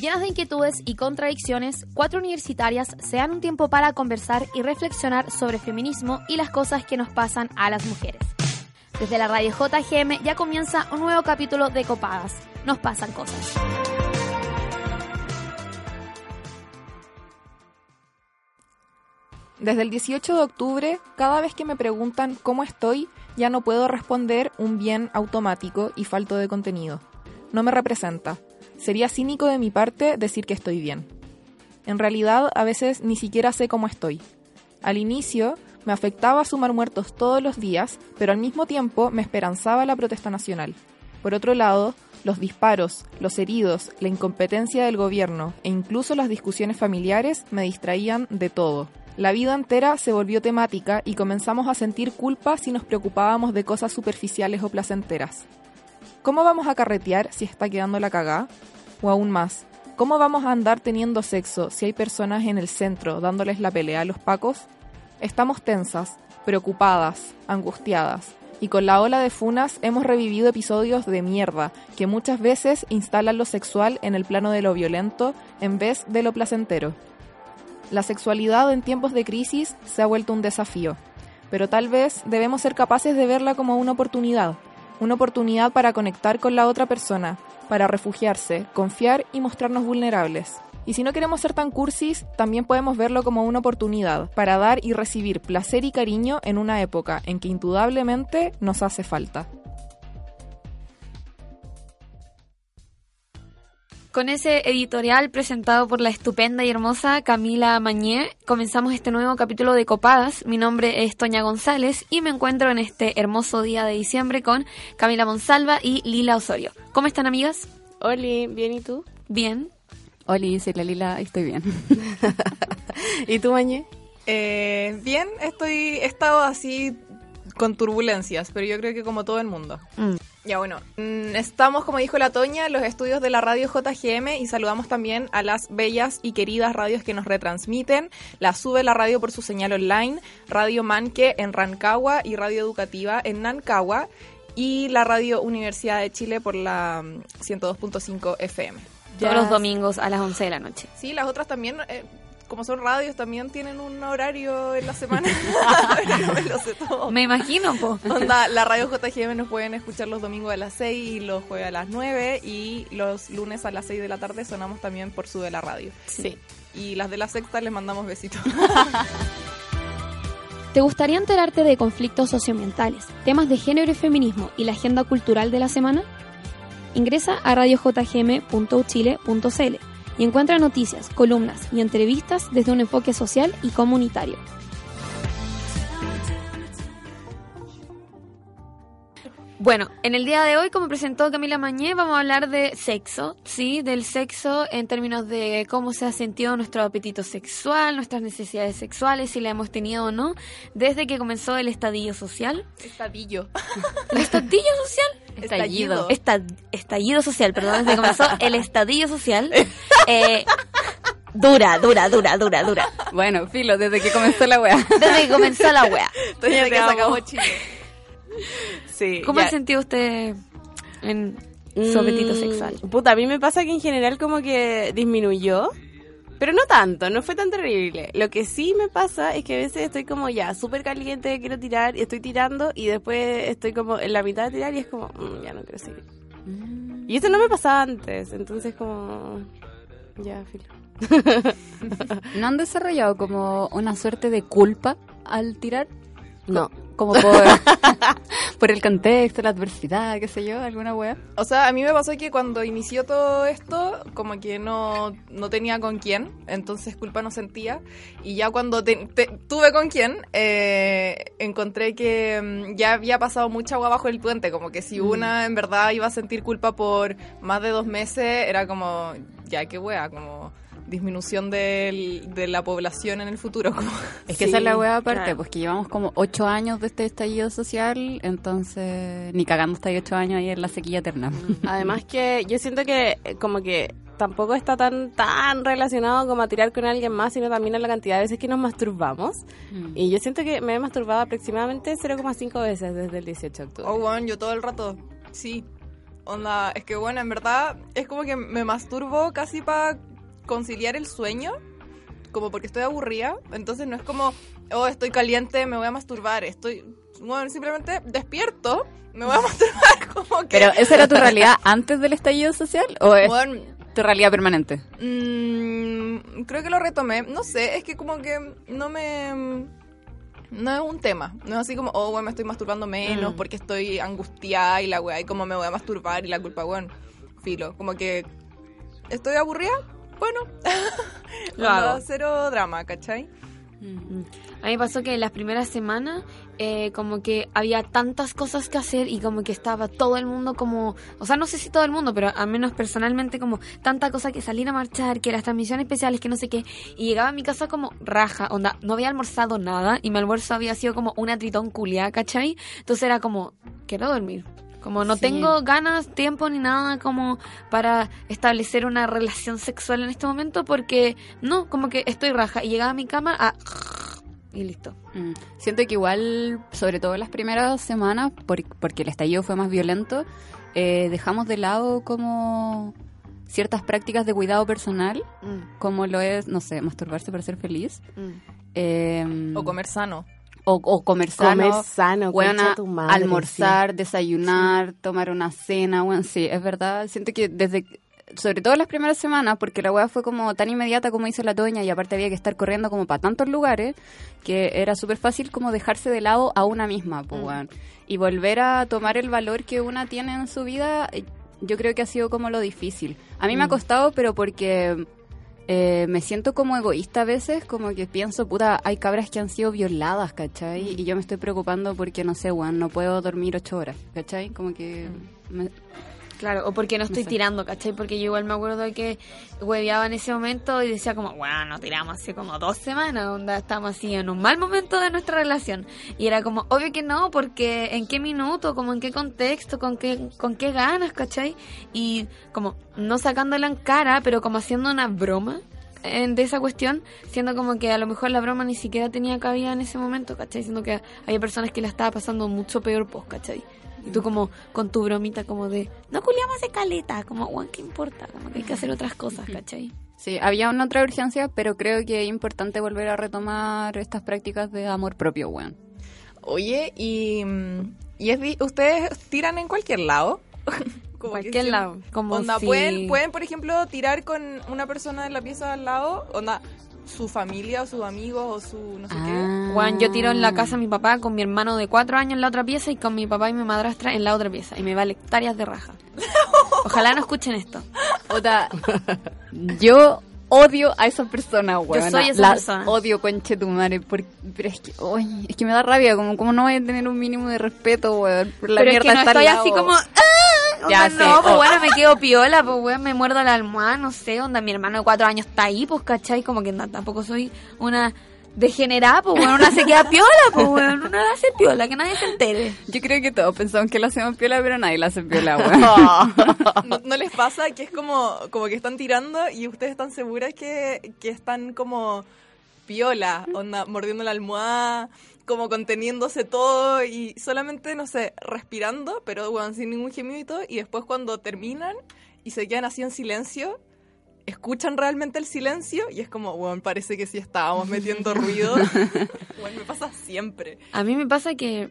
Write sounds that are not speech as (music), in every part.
Llenas de inquietudes y contradicciones, cuatro universitarias se dan un tiempo para conversar y reflexionar sobre feminismo y las cosas que nos pasan a las mujeres. Desde la radio JGM ya comienza un nuevo capítulo de Copadas. Nos pasan cosas. Desde el 18 de octubre, cada vez que me preguntan cómo estoy, ya no puedo responder un bien automático y falto de contenido. No me representa. Sería cínico de mi parte decir que estoy bien. En realidad, a veces ni siquiera sé cómo estoy. Al inicio, me afectaba sumar muertos todos los días, pero al mismo tiempo me esperanzaba la protesta nacional. Por otro lado, los disparos, los heridos, la incompetencia del gobierno e incluso las discusiones familiares me distraían de todo. La vida entera se volvió temática y comenzamos a sentir culpa si nos preocupábamos de cosas superficiales o placenteras. ¿Cómo vamos a carretear si está quedando la cagá? O aún más, ¿cómo vamos a andar teniendo sexo si hay personas en el centro dándoles la pelea a los pacos? Estamos tensas, preocupadas, angustiadas, y con la ola de funas hemos revivido episodios de mierda que muchas veces instalan lo sexual en el plano de lo violento en vez de lo placentero. La sexualidad en tiempos de crisis se ha vuelto un desafío, pero tal vez debemos ser capaces de verla como una oportunidad, una oportunidad para conectar con la otra persona, para refugiarse, confiar y mostrarnos vulnerables. Y si no queremos ser tan cursis, también podemos verlo como una oportunidad para dar y recibir placer y cariño en una época en que indudablemente nos hace falta. Con ese editorial presentado por la estupenda y hermosa Camila Mañé, comenzamos este nuevo capítulo de Copadas. Mi nombre es Toña González y me encuentro en este hermoso día de diciembre con Camila Monsalva y Lila Osorio. ¿Cómo están, amigas? Oli, ¿bien y tú? Bien. Oli, soy la Lila, estoy bien. (laughs) ¿Y tú, Mañé? Eh, bien, estoy, he estado así con turbulencias, pero yo creo que como todo el mundo. Mm. Ya bueno, mm, estamos, como dijo la Toña, en los estudios de la radio JGM y saludamos también a las bellas y queridas radios que nos retransmiten. La Sube la radio por su señal online, Radio Manque en Rancagua y Radio Educativa en Nancagua y la Radio Universidad de Chile por la mm, 102.5 FM. Todos los domingos a las 11 de la noche. Sí, las otras también, eh, como son radios, también tienen un horario en la semana. Pero no me lo sé todo. Me imagino, po. Onda, la radio JGM nos pueden escuchar los domingos a las 6 y los jueves a las 9 y los lunes a las 6 de la tarde sonamos también por su de la radio. Sí. Y las de la sexta les mandamos besitos. (laughs) ¿Te gustaría enterarte de conflictos socioambientales, temas de género y feminismo y la agenda cultural de la semana? Ingresa a radiojgm.uchile.cl y encuentra noticias, columnas y entrevistas desde un enfoque social y comunitario. Bueno, en el día de hoy, como presentó Camila Mañé, vamos a hablar de sexo, ¿sí? Del sexo en términos de cómo se ha sentido nuestro apetito sexual, nuestras necesidades sexuales, si la hemos tenido o no, desde que comenzó el estadillo social. Estadillo. ¿El estadillo social? Estallido. Esta- estallido social, perdón, desde que comenzó el estadillo social. (laughs) Eh, dura, dura, dura, dura, dura. Bueno, filo, desde que comenzó la weá. Desde que comenzó la wea. (laughs) Desde que se acabó Chile. Sí. ¿Cómo ha sentido usted en su apetito Mm, sexual? Puta, a mí me pasa que en general como que disminuyó. Pero no tanto, no fue tan terrible. Lo que sí me pasa es que a veces estoy como ya súper caliente, quiero tirar, y estoy tirando, y después estoy como en la mitad de tirar y es como, "Mm, ya no quiero seguir. Y eso no me pasaba antes, entonces como, ya, filo. (laughs) ¿No han desarrollado como una suerte de culpa al tirar? No. Como por, (laughs) por el contexto, la adversidad, qué sé yo, alguna weá. O sea, a mí me pasó que cuando inició todo esto, como que no, no tenía con quién, entonces culpa no sentía. Y ya cuando te- te- tuve con quién, eh, encontré que mm, ya había pasado mucha agua bajo el puente, como que si una en verdad iba a sentir culpa por más de dos meses, era como, ya qué wea, como disminución del- de la población en el futuro. (laughs) Como. Es que Sí, esa es la weá aparte, claro. pues que llevamos como ocho años de este estallido social, entonces ni cagando hasta ocho años ahí en la sequía eterna. (laughs) Además que yo siento que eh, como que tampoco está tan tan relacionado como a tirar con alguien más, sino también a la cantidad de veces que nos masturbamos. Mm. Y yo siento que me he masturbado aproximadamente 0,5 veces desde el 18 de octubre. Oh, bueno, yo todo el rato, sí. Onda, es que bueno, en verdad es como que me masturbo casi para conciliar el sueño, como porque estoy aburrida. Entonces no es como, oh, estoy caliente, me voy a masturbar. Estoy, bueno, simplemente despierto, me voy a masturbar (laughs) como que... Pero, ¿esa era tu realidad antes del estallido social o es Bueno, tu realidad permanente? Mm, creo que lo retomé. No sé, es que como que no me... No es un tema. No es así como, oh, bueno, me estoy masturbando menos Mm. porque estoy angustiada y la weá, y como me voy a masturbar y la culpa, bueno, filo. Como que estoy aburrida, bueno, (laughs) Lo hago. cero drama, ¿cachai? A mí pasó que las primeras semanas eh, como que había tantas cosas que hacer y como que estaba todo el mundo como, o sea, no sé si todo el mundo, pero al menos personalmente como tanta cosa que salir a marchar, que las transmisiones especiales, que no sé qué, y llegaba a mi casa como raja, onda, no había almorzado nada y mi almuerzo había sido como una tritón culiá, ¿cachai? Entonces era como, quiero dormir. Como no Sí. tengo ganas, tiempo ni nada como para establecer una relación sexual en este momento porque no, como que estoy raja y llegaba a mi cama a... y listo. Mm. Siento que igual, sobre todo las primeras semanas, por- porque el estallido fue más violento, eh, dejamos de lado como ciertas prácticas de cuidado personal, Mm, como lo es, no sé, masturbarse para ser feliz. mm. eh, O comer sano. O, o comer sano. Comer sano, tu madre, almorzar, desayunar, tomar una cena, bueno, sí, es verdad. Siento que desde, sobre todo las primeras semanas, porque la weá fue como tan inmediata como hizo la Toña y aparte había que estar corriendo como para tantos lugares, que era súper fácil como dejarse de lado a una misma, pues, Mm. Y volver a tomar el valor que una tiene en su vida, eh, yo creo que ha sido como lo difícil. A mí me ha Mm. costado, pero porque... eh, me siento como egoísta a veces, como que pienso, puta, hay cabras que han sido violadas, ¿cachai? Y yo me estoy preocupando porque, no sé, weón, no puedo dormir ocho horas, ¿cachai? Como que... me- Claro, o porque no estoy sé. tirando, ¿cachai? Porque yo igual me acuerdo de que hueveaba en ese momento y decía como, bueno, no tiramos hace como dos semanas, onda, estamos así en un mal momento de nuestra relación. Y era como, obvio que no, porque en qué minuto, como en qué contexto, con qué, con qué ganas, ¿cachai? Y como no sacándola en cara, pero como haciendo una broma de esa cuestión, siendo como que a lo mejor la broma ni siquiera tenía cabida en ese momento, ¿cachai? Siendo que había personas que la estaba pasando mucho peor, pues, ¿cachai? Y tú como con tu bromita como de, no culiamos de caleta, como, Juan, ¿qué importa? Como que hay que hacer otras cosas, ¿cachai? Sí, había una otra urgencia, pero creo que es importante volver a retomar estas prácticas de amor propio, weón. Oye, y, y es ustedes tiran en cualquier lado. (laughs) Como que Cualquier si- lado. Como Onda, si- pueden, pueden, por ejemplo, tirar con una persona en la pieza al lado, onda, su familia o sus amigos o su no sé Ah. Juan, yo tiro en la casa de mi papá con mi hermano de cuatro años en la otra pieza y con mi papá y mi madrastra en la otra pieza. Y me vale hectáreas de raja. (laughs) Ojalá no escuchen esto. Puta, (laughs) yo odio a esa persona, weón. soy esa La persona. Odio, conche tu madre, porque, pero es que, uy, es que me da rabia, como, como no voy a tener un mínimo de respeto, weón. por La Pero es mierda que no estoy así como... ¡Ah! Ya Onda, sé, no, pues oh. bueno, me quedo piola, pues weón, me muerdo la almohada, no sé, onda, mi hermano de cuatro años está ahí, pues, ¿cachai? Como que no, tampoco soy una degenerada, pues weón, una se queda piola, pues weón, una la hace piola, que nadie se entere. Yo creo que todos pensamos que la hacemos piola, pero nadie la hace piola, weón. (laughs) qué. (laughs) ¿No, no les pasa que es como, como que están tirando y ustedes están seguras que, que están como piola, onda, mordiendo la almohada, como conteniéndose todo y solamente, no sé, respirando, pero bueno, sin ningún gemido y todo, y después cuando terminan y se quedan así en silencio, escuchan realmente el silencio y es como, bueno, parece que sí estábamos metiendo ruido. (laughs) bueno, me pasa siempre. A mí me pasa que,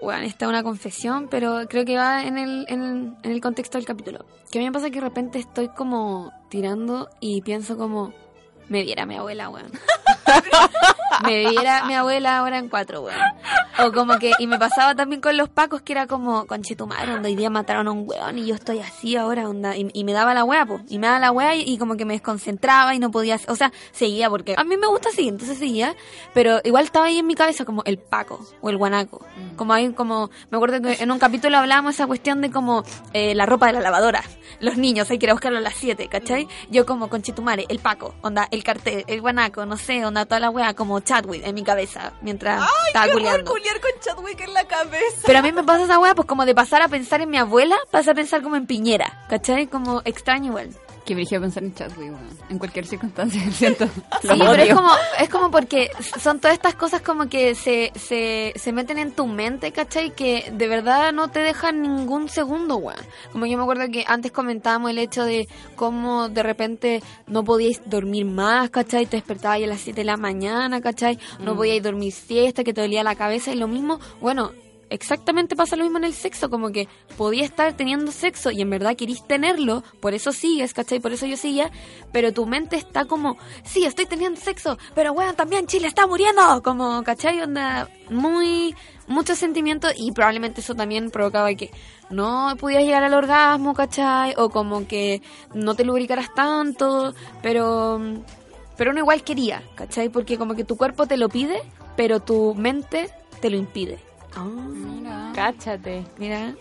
bueno, esta es una confesión, pero creo que va en el, en, el, en el contexto del capítulo. Que a mí me pasa que de repente estoy como tirando y pienso como, me viera mi abuela, weón. (laughs) me viera mi abuela ahora en cuatro, weón. O como que, y me pasaba también con los pacos que era como, conchetumar, onda, hoy día mataron a un weón y yo estoy así ahora, onda, y, y me daba la wea, pues, y me daba la wea y, y como que me desconcentraba y no podía, o sea, seguía porque a mí me gusta seguir, entonces seguía, pero igual estaba ahí en mi cabeza como el paco o el guanaco. Como hay como, me acuerdo que en un capítulo hablábamos esa cuestión de como eh, la ropa de la lavadora, los niños, hay que ir a buscarlo a las 7, ¿cachai? Yo como conchetumare, el paco, onda, el cartel, el guanaco, no sé, onda, toda la wea como Chadwick en mi cabeza mientras estaba ¡Qué culiando. culiar con Chadwick en la cabeza! Pero a mí me pasa esa wea, pues como de pasar a pensar en mi abuela, pasa a pensar como en Piñera, ¿cachai? Como extraño igual. Que me dije pensar en Chadwick, weón. En cualquier circunstancia, (laughs) siento. Sí, pero es como, es como porque son todas estas cosas como que se, se, se meten en tu mente, ¿cachai? Que de verdad no te dejan ningún segundo, weón. Como yo me acuerdo que antes comentábamos el hecho de cómo de repente no podíais dormir más, ¿cachai? Te despertabas a las 7 de la mañana, ¿cachai? No podíais dormir siesta, que te dolía la cabeza y lo mismo, bueno... Exactamente pasa lo mismo en el sexo, como que podía estar teniendo sexo y en verdad querís tenerlo, por eso sigues, ¿cachai? Por eso yo seguía, pero tu mente está como, sí, estoy teniendo sexo, pero bueno, también Chile está muriendo, como, ¿cachai? Onda, muy, mucho sentimiento y probablemente eso también provocaba que no pudieras llegar al orgasmo, ¿cachai? O como que no te lubricaras tanto, pero, pero uno igual quería, ¿cachai? Porque como que tu cuerpo te lo pide, pero tu mente te lo impide. Mira. Cáchate. mira.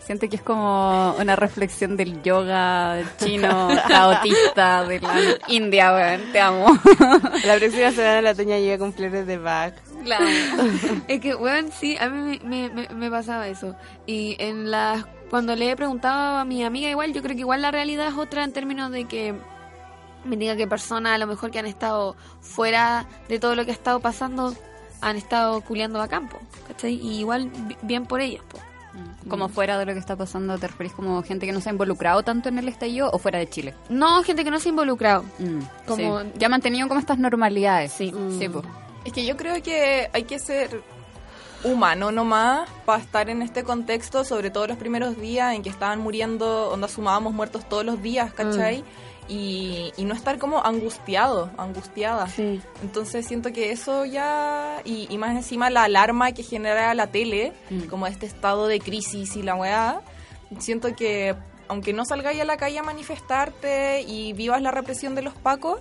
Siento que es como una reflexión del yoga chino, (laughs) taotista, de la India, weón. Te amo. (laughs) La próxima semana la Toña llega con flores de Bach. La amo. (laughs) Es que, bueno, sí, a mí me, me, me pasaba eso. Y en las cuando le he preguntado a mi amiga igual, yo creo que igual la realidad es otra en términos de que me diga que personas a lo mejor que han estado fuera de todo lo que ha estado pasando han estado culiando a campo, ¿cachai? Y igual bi- bien por ellas, po. Como fuera de lo que está pasando, ¿te referís como gente que no se ha involucrado tanto en el estallido o fuera de Chile? No, gente que no se ha involucrado. Mm, Como- sí. Ya han mantenido como estas normalidades. Sí. Sí, po. Es que yo creo que hay que ser humano nomás para estar en este contexto, sobre todo los primeros días en que estaban muriendo, donde sumábamos muertos todos los días, ¿cachai? Y, y no estar como angustiado, angustiada. Sí. Entonces siento que eso ya, y, y más encima la alarma que genera la tele, Mm. como este estado de crisis y la weá, siento que aunque no salgáis a la calle a manifestarte y vivas la represión de los pacos,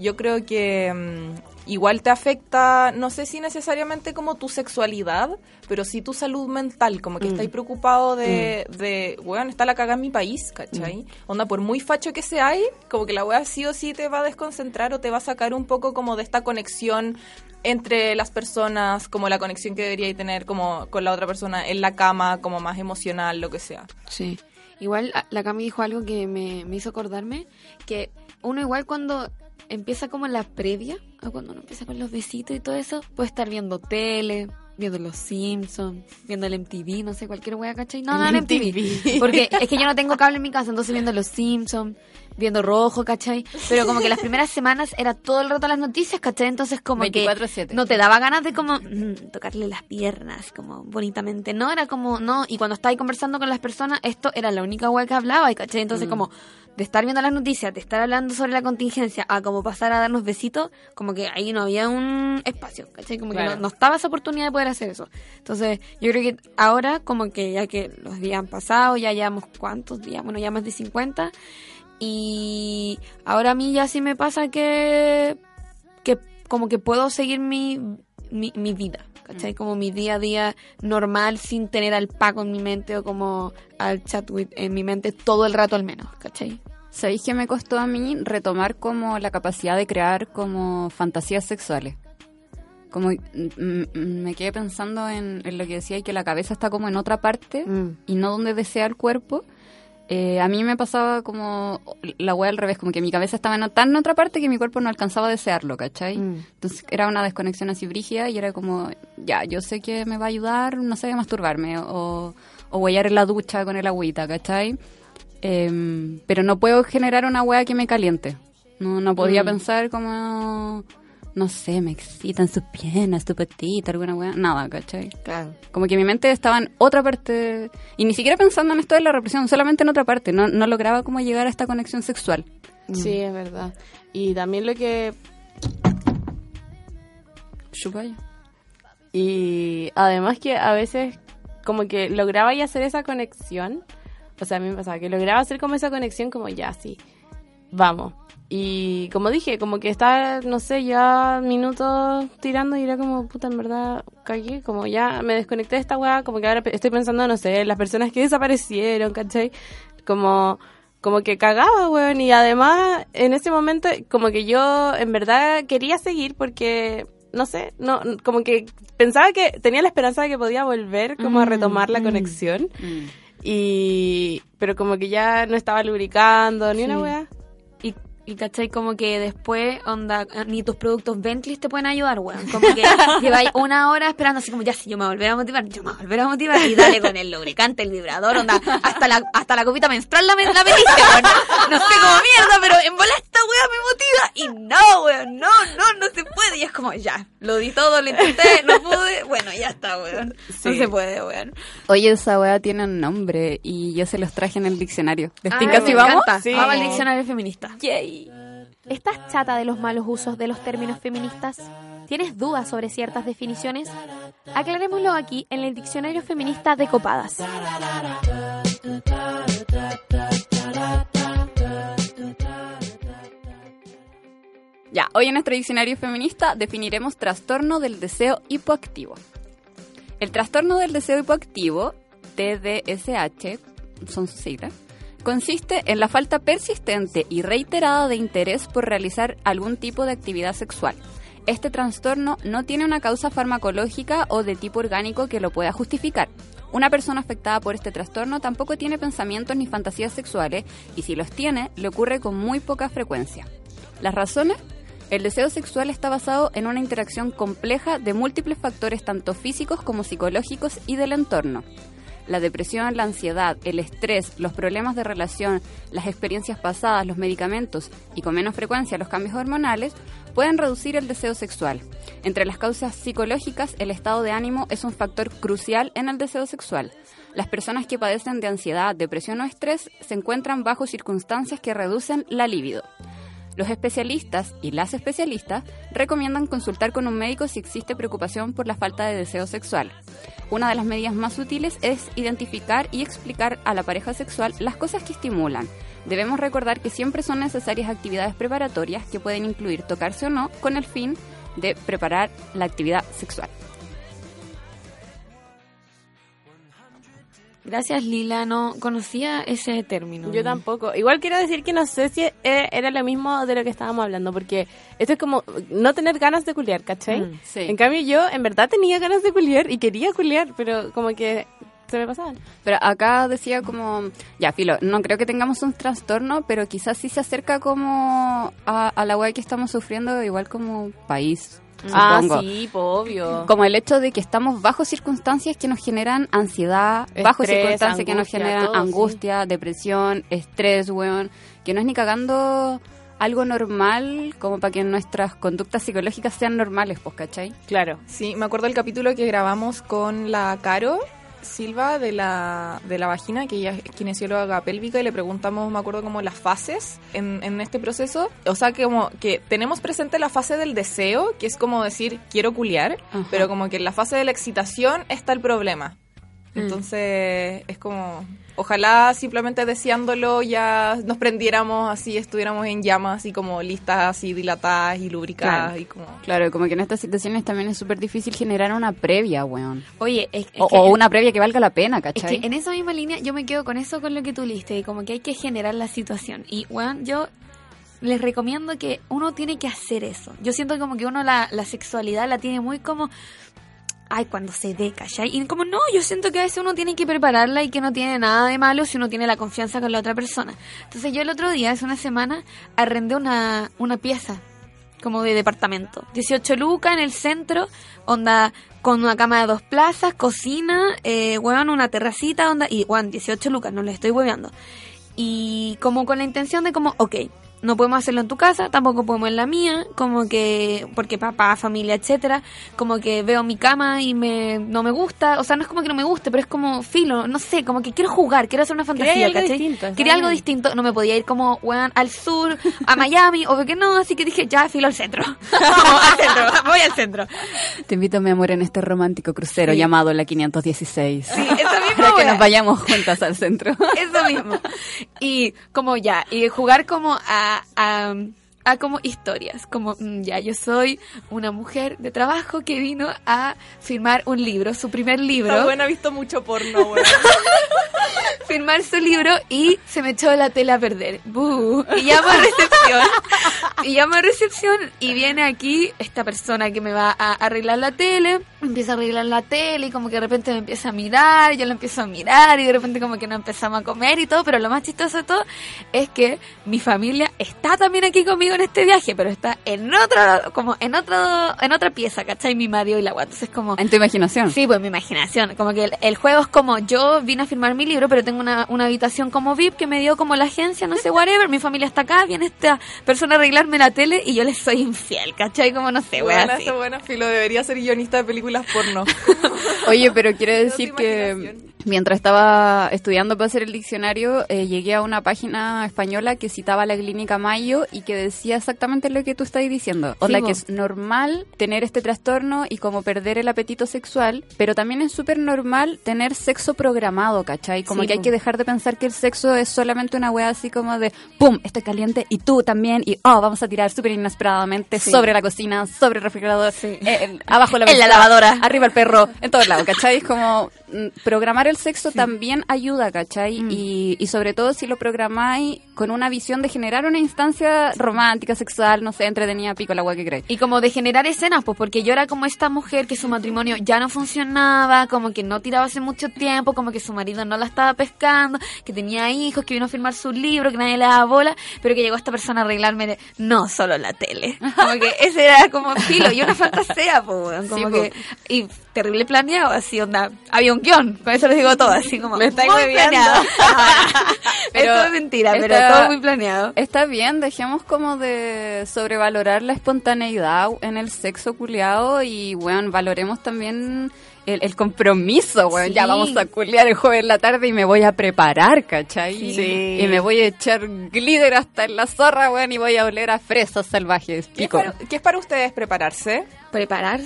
yo creo que mm, igual te afecta, no sé si necesariamente como tu sexualidad, pero sí tu salud mental, como que Mm. estáis preocupado de, de, weón, está la caga en mi país, ¿cachai? Onda, por muy facho que seáis, como que la weá sí o sí te va a desconcentrar o te va a sacar un poco como de esta conexión entre las personas, como la conexión que deberíais tener como con la otra persona en la cama, como más emocional, lo que sea. Sí. Igual la Cami dijo algo que me, me hizo acordarme, que uno igual cuando empieza como en la previa, o cuando uno empieza con los besitos y todo eso, puede estar viendo tele, viendo los Simpsons, viendo el MTV, no sé, cualquier wea, ¿cachai? No, no, el MTV. (laughs) Porque es que yo no tengo cable en mi casa, entonces viendo los Simpsons, viendo rojo, ¿cachai? Pero como que las (laughs) primeras semanas era todo el rato las noticias, ¿cachai? Entonces como que 24/7. no te daba ganas de como mm, tocarle las piernas, como bonitamente. No, era como, no, y cuando estaba ahí conversando con las personas, esto era la única wea que hablaba, ¿cachai? Entonces como de estar viendo las noticias, de estar hablando sobre la contingencia, a como pasar a darnos besitos, como que ahí no había un espacio, ¿cachai? Como que no, no estaba esa oportunidad de poder hacer eso. Entonces, yo creo que ahora, como que ya que los días han pasado, ya llevamos cuántos días, bueno, ya más de 50, y ahora a mí ya sí me pasa que, que como que puedo seguir mi, mi, mi vida, ¿cachai? Como mi día a día normal sin tener al Paco en mi mente o como al Chatwit en mi mente todo el rato al menos, ¿cachai? ¿Sabéis que me costó a mí retomar como la capacidad de crear como fantasías sexuales? Como mm, mm, me quedé pensando en, en lo que decía y que la cabeza está como en otra parte Mm. y no donde desea el cuerpo. Eh, a mí me pasaba como la wea al revés, como que mi cabeza estaba en, tan en otra parte que mi cuerpo no alcanzaba a desearlo, ¿cachai? Mm. Entonces era una desconexión así brígida y era como, ya, yo sé que me va a ayudar, no sé, a masturbarme o, o huellar en la ducha con el agüita, ¿cachai? Em, pero no puedo generar una wea que me caliente. No, no podía Mm. pensar como, no sé, me excitan sus piernas, tu petita, alguna wea. Nada, ¿cachai? Claro. Como que mi mente estaba en otra parte, y ni siquiera pensando en esto de la represión, solamente en otra parte. No, no lograba como llegar a esta conexión sexual. Sí, es verdad. Y también lo que Chupaya. Y además que a veces como que lograba ya hacer esa conexión. O sea, a mí me pasaba que lograba hacer como esa conexión como ya, sí, vamos. Y como dije, como que estaba, no sé, ya minutos tirando y era como, puta, en verdad, cagué, como ya me desconecté de esta weá, como que ahora estoy pensando, no sé, en las personas que desaparecieron, ¿cachai? Como, como que cagaba, weón, y además en ese momento como que yo en verdad quería seguir porque, no sé, no como que pensaba que tenía la esperanza de que podía volver como a Mm, retomar la mm. conexión y pero como que ya no estaba lubricando ni una weá Y, cachai, como que después, onda, ni tus productos Bentley te pueden ayudar, weón. Como que (laughs) lleváis una hora esperando así como, ya, si yo me voy a volver a motivar, yo me voy a volver a motivar. Y dale con el lubricante, el vibrador, onda, hasta la, hasta la copita menstrual la, la metiste, weón. No sé cómo mierda, pero en bola esta weá me motiva. Y no, weón, no, no, no se puede. Y es como, ya, lo di todo, lo intenté, no pude. Bueno, ya está, weón. No se puede, weón. Oye, esa weá tiene un nombre y yo se los traje en el diccionario. ¿Les si me vamos? Sí. Vamos al diccionario feminista. ¿Estás chata de los malos usos de los términos feministas? ¿Tienes dudas sobre ciertas definiciones? Aclarémoslo aquí en el Diccionario Feminista de Copadas. Ya, hoy en nuestro diccionario feminista definiremos trastorno del deseo hipoactivo. El trastorno del deseo hipoactivo, TDSH, son sus siglas, consiste en la falta persistente y reiterada de interés por realizar algún tipo de actividad sexual. Este trastorno no tiene una causa farmacológica o de tipo orgánico que lo pueda justificar. Una persona afectada por este trastorno tampoco tiene pensamientos ni fantasías sexuales y si los tiene, le ocurre con muy poca frecuencia. Las razones el deseo sexual está basado en una interacción compleja de múltiples factores tanto físicos como psicológicos y del entorno. La depresión, la ansiedad, el estrés, los problemas de relación, las experiencias pasadas, los medicamentos y con menos frecuencia los cambios hormonales pueden reducir el deseo sexual. Entre las causas psicológicas, el estado de ánimo es un factor crucial en el deseo sexual. Las personas que padecen de ansiedad, depresión o estrés se encuentran bajo circunstancias que reducen la libido. Los especialistas y las especialistas recomiendan consultar con un médico si existe preocupación por la falta de deseo sexual. Una de las medidas más útiles es identificar y explicar a la pareja sexual las cosas que estimulan. Debemos recordar que siempre son necesarias actividades preparatorias que pueden incluir tocarse o no con el fin de preparar la actividad sexual. Gracias, Lila. No conocía ese término. Yo tampoco. Igual quiero decir que no sé si e- era lo mismo de lo que estábamos hablando, porque esto es como no tener ganas de culiar, ¿cachai? Mm, sí. En cambio yo en verdad tenía ganas de culiar y quería culiar, pero como que se me pasaban. Pero acá decía como, ya, Filo, no creo que tengamos un trastorno, pero quizás sí se acerca como a, a la weá que estamos sufriendo, igual como país, supongo. Ah, sí, obvio. Como el hecho de que estamos bajo circunstancias que nos generan ansiedad, bajo circunstancias que nos generan todo, sí. angustia, depresión, estrés, weón, que no es ni cagando algo normal como para que nuestras conductas psicológicas sean normales, pues, ¿cachai? Claro. Sí, me acuerdo del capítulo que grabamos con la Caro Silva de la, de la vagina, que ella es kinesióloga pélvica, y le preguntamos, me acuerdo, como las fases en, en este proceso. O sea, que como que tenemos presente la fase del deseo, que es como decir, quiero culiar, Ajá. pero como que en la fase de la excitación está el problema. Entonces, es como, ojalá simplemente deseándolo ya nos prendiéramos así, estuviéramos en llamas, así como listas, así dilatadas y lubricadas, Claro. y como... Claro, como que en estas situaciones también es súper difícil generar una previa, weón. Oye, es, es O, que, o una previa que valga la pena, es ¿cachai? que en esa misma línea yo me quedo con eso, con lo que tú liste, y como que hay que generar la situación. Y, weón, yo les recomiendo que uno tiene que hacer eso. Yo siento como que uno la, la sexualidad la tiene muy como... Ay, cuando se dé, ¿cachai? Y como no, yo siento que a veces uno tiene que prepararla y que no tiene nada de malo si uno tiene la confianza con la otra persona. Entonces yo el otro día, hace una semana, arrendé una, una pieza como de departamento. 18 lucas en el centro, onda con una cama de dos plazas, cocina, eh, weón, una terracita, onda, y weón, 18 lucas, no le estoy hueveando. Y como con la intención de como, ok, no podemos hacerlo en tu casa, tampoco podemos en la mía, como que, porque papá, familia, etcétera, como que veo mi cama y me, no me gusta, o sea, no es como que no me guste, pero es como filo, no sé, como que quiero jugar, quiero hacer una fantasía, Quería algo ¿cachai? distinto, Quería algo distinto, no me podía ir como, weón, al sur, a Miami, obvio que no, así que dije, ya, filo al centro. (laughs) Vamos al centro, voy al centro. Te invito, mi amor, en este romántico crucero Sí. llamado la 516. Sí, eso (laughs) mismo, Para que nos vayamos juntas al centro. Eso mismo. Y como ya, y jugar como a, a, a como historias, como mm, ya, yo soy una mujer de trabajo que vino a firmar un libro, su primer libro, buena ha visto mucho porno, (laughs) weón. firmar su libro y se me echó la tela a perder. ¡Bú! Y llamo a recepción. Y llamo a recepción y viene aquí esta persona que me va a arreglar la tele. empieza a arreglar la tele y como que de repente me empieza a mirar, yo lo empiezo a mirar y de repente como que nos empezamos a comer y todo, pero lo más chistoso de todo es que mi familia está también aquí conmigo en este viaje, pero está en otro, como en otro, en otra pieza, ¿cachai? Mi marido y la agua, entonces como... En tu imaginación. Sí, pues mi imaginación, como que el, el juego es como yo vine a firmar mi libro, pero tengo una, una habitación como VIP que me dio como la agencia, no sé, whatever, mi familia está acá, viene esta persona a arreglarme la tele y yo les soy infiel, ¿cachai? Como no sé, wea, Buena, así. buena, Filo. Debería ser guionista de películas porno. (laughs) Oye, pero quiero decir que. Mientras estaba estudiando para hacer el diccionario, eh, llegué a una página española que citaba la clínica Mayo y que decía exactamente lo que tú estás diciendo. Onda, po. que es normal tener este trastorno y como perder el apetito sexual, pero también es súper normal tener sexo programado, ¿cachai? Como Sí, que hay que dejar de pensar que el sexo es solamente una wea así como de, ¡pum! Estoy caliente y tú también y, oh, vamos a tirar súper inesperadamente Sí. sobre la cocina, sobre el refrigerador, Sí. eh, abajo la (laughs) En la lavadora. arriba el perro, en todos lados, ¿cachai? Es como programar el sexo también ayuda, ¿cachai? Mm. Y, y sobre todo si lo programáis con una visión de generar una instancia romántica, sexual, no sé, entretenida, pico, la agua que crees. Y como de generar escenas, pues porque yo era como esta mujer que su matrimonio ya no funcionaba, como que no tiraba hace mucho tiempo, como que su marido no la estaba pescando, que tenía hijos, que vino a firmar su libro, que nadie le daba bola, pero que llegó esta persona a arreglarme de, no solo la tele. Como que ese era como filo, y una (laughs) fantasía, pues, como Sí, que, y terrible planeado, así onda, había un guion, con eso les digo todo, así como, (laughs) Me estáis muy planeado. (laughs) Pero (laughs) Eso es mentira, pero todo muy planeado. Está bien, dejemos como de sobrevalorar la espontaneidad en el sexo culiado y, bueno, valoremos también el, el compromiso, weón. Sí. Ya vamos a culiar el jueves en la tarde y me voy a preparar, ¿cachai? Sí. Y me voy a echar glitter hasta en la zorra, weón, y voy a oler a fresas salvajes. ¿Qué es, Pico. para, qué es para ustedes prepararse? Preparar.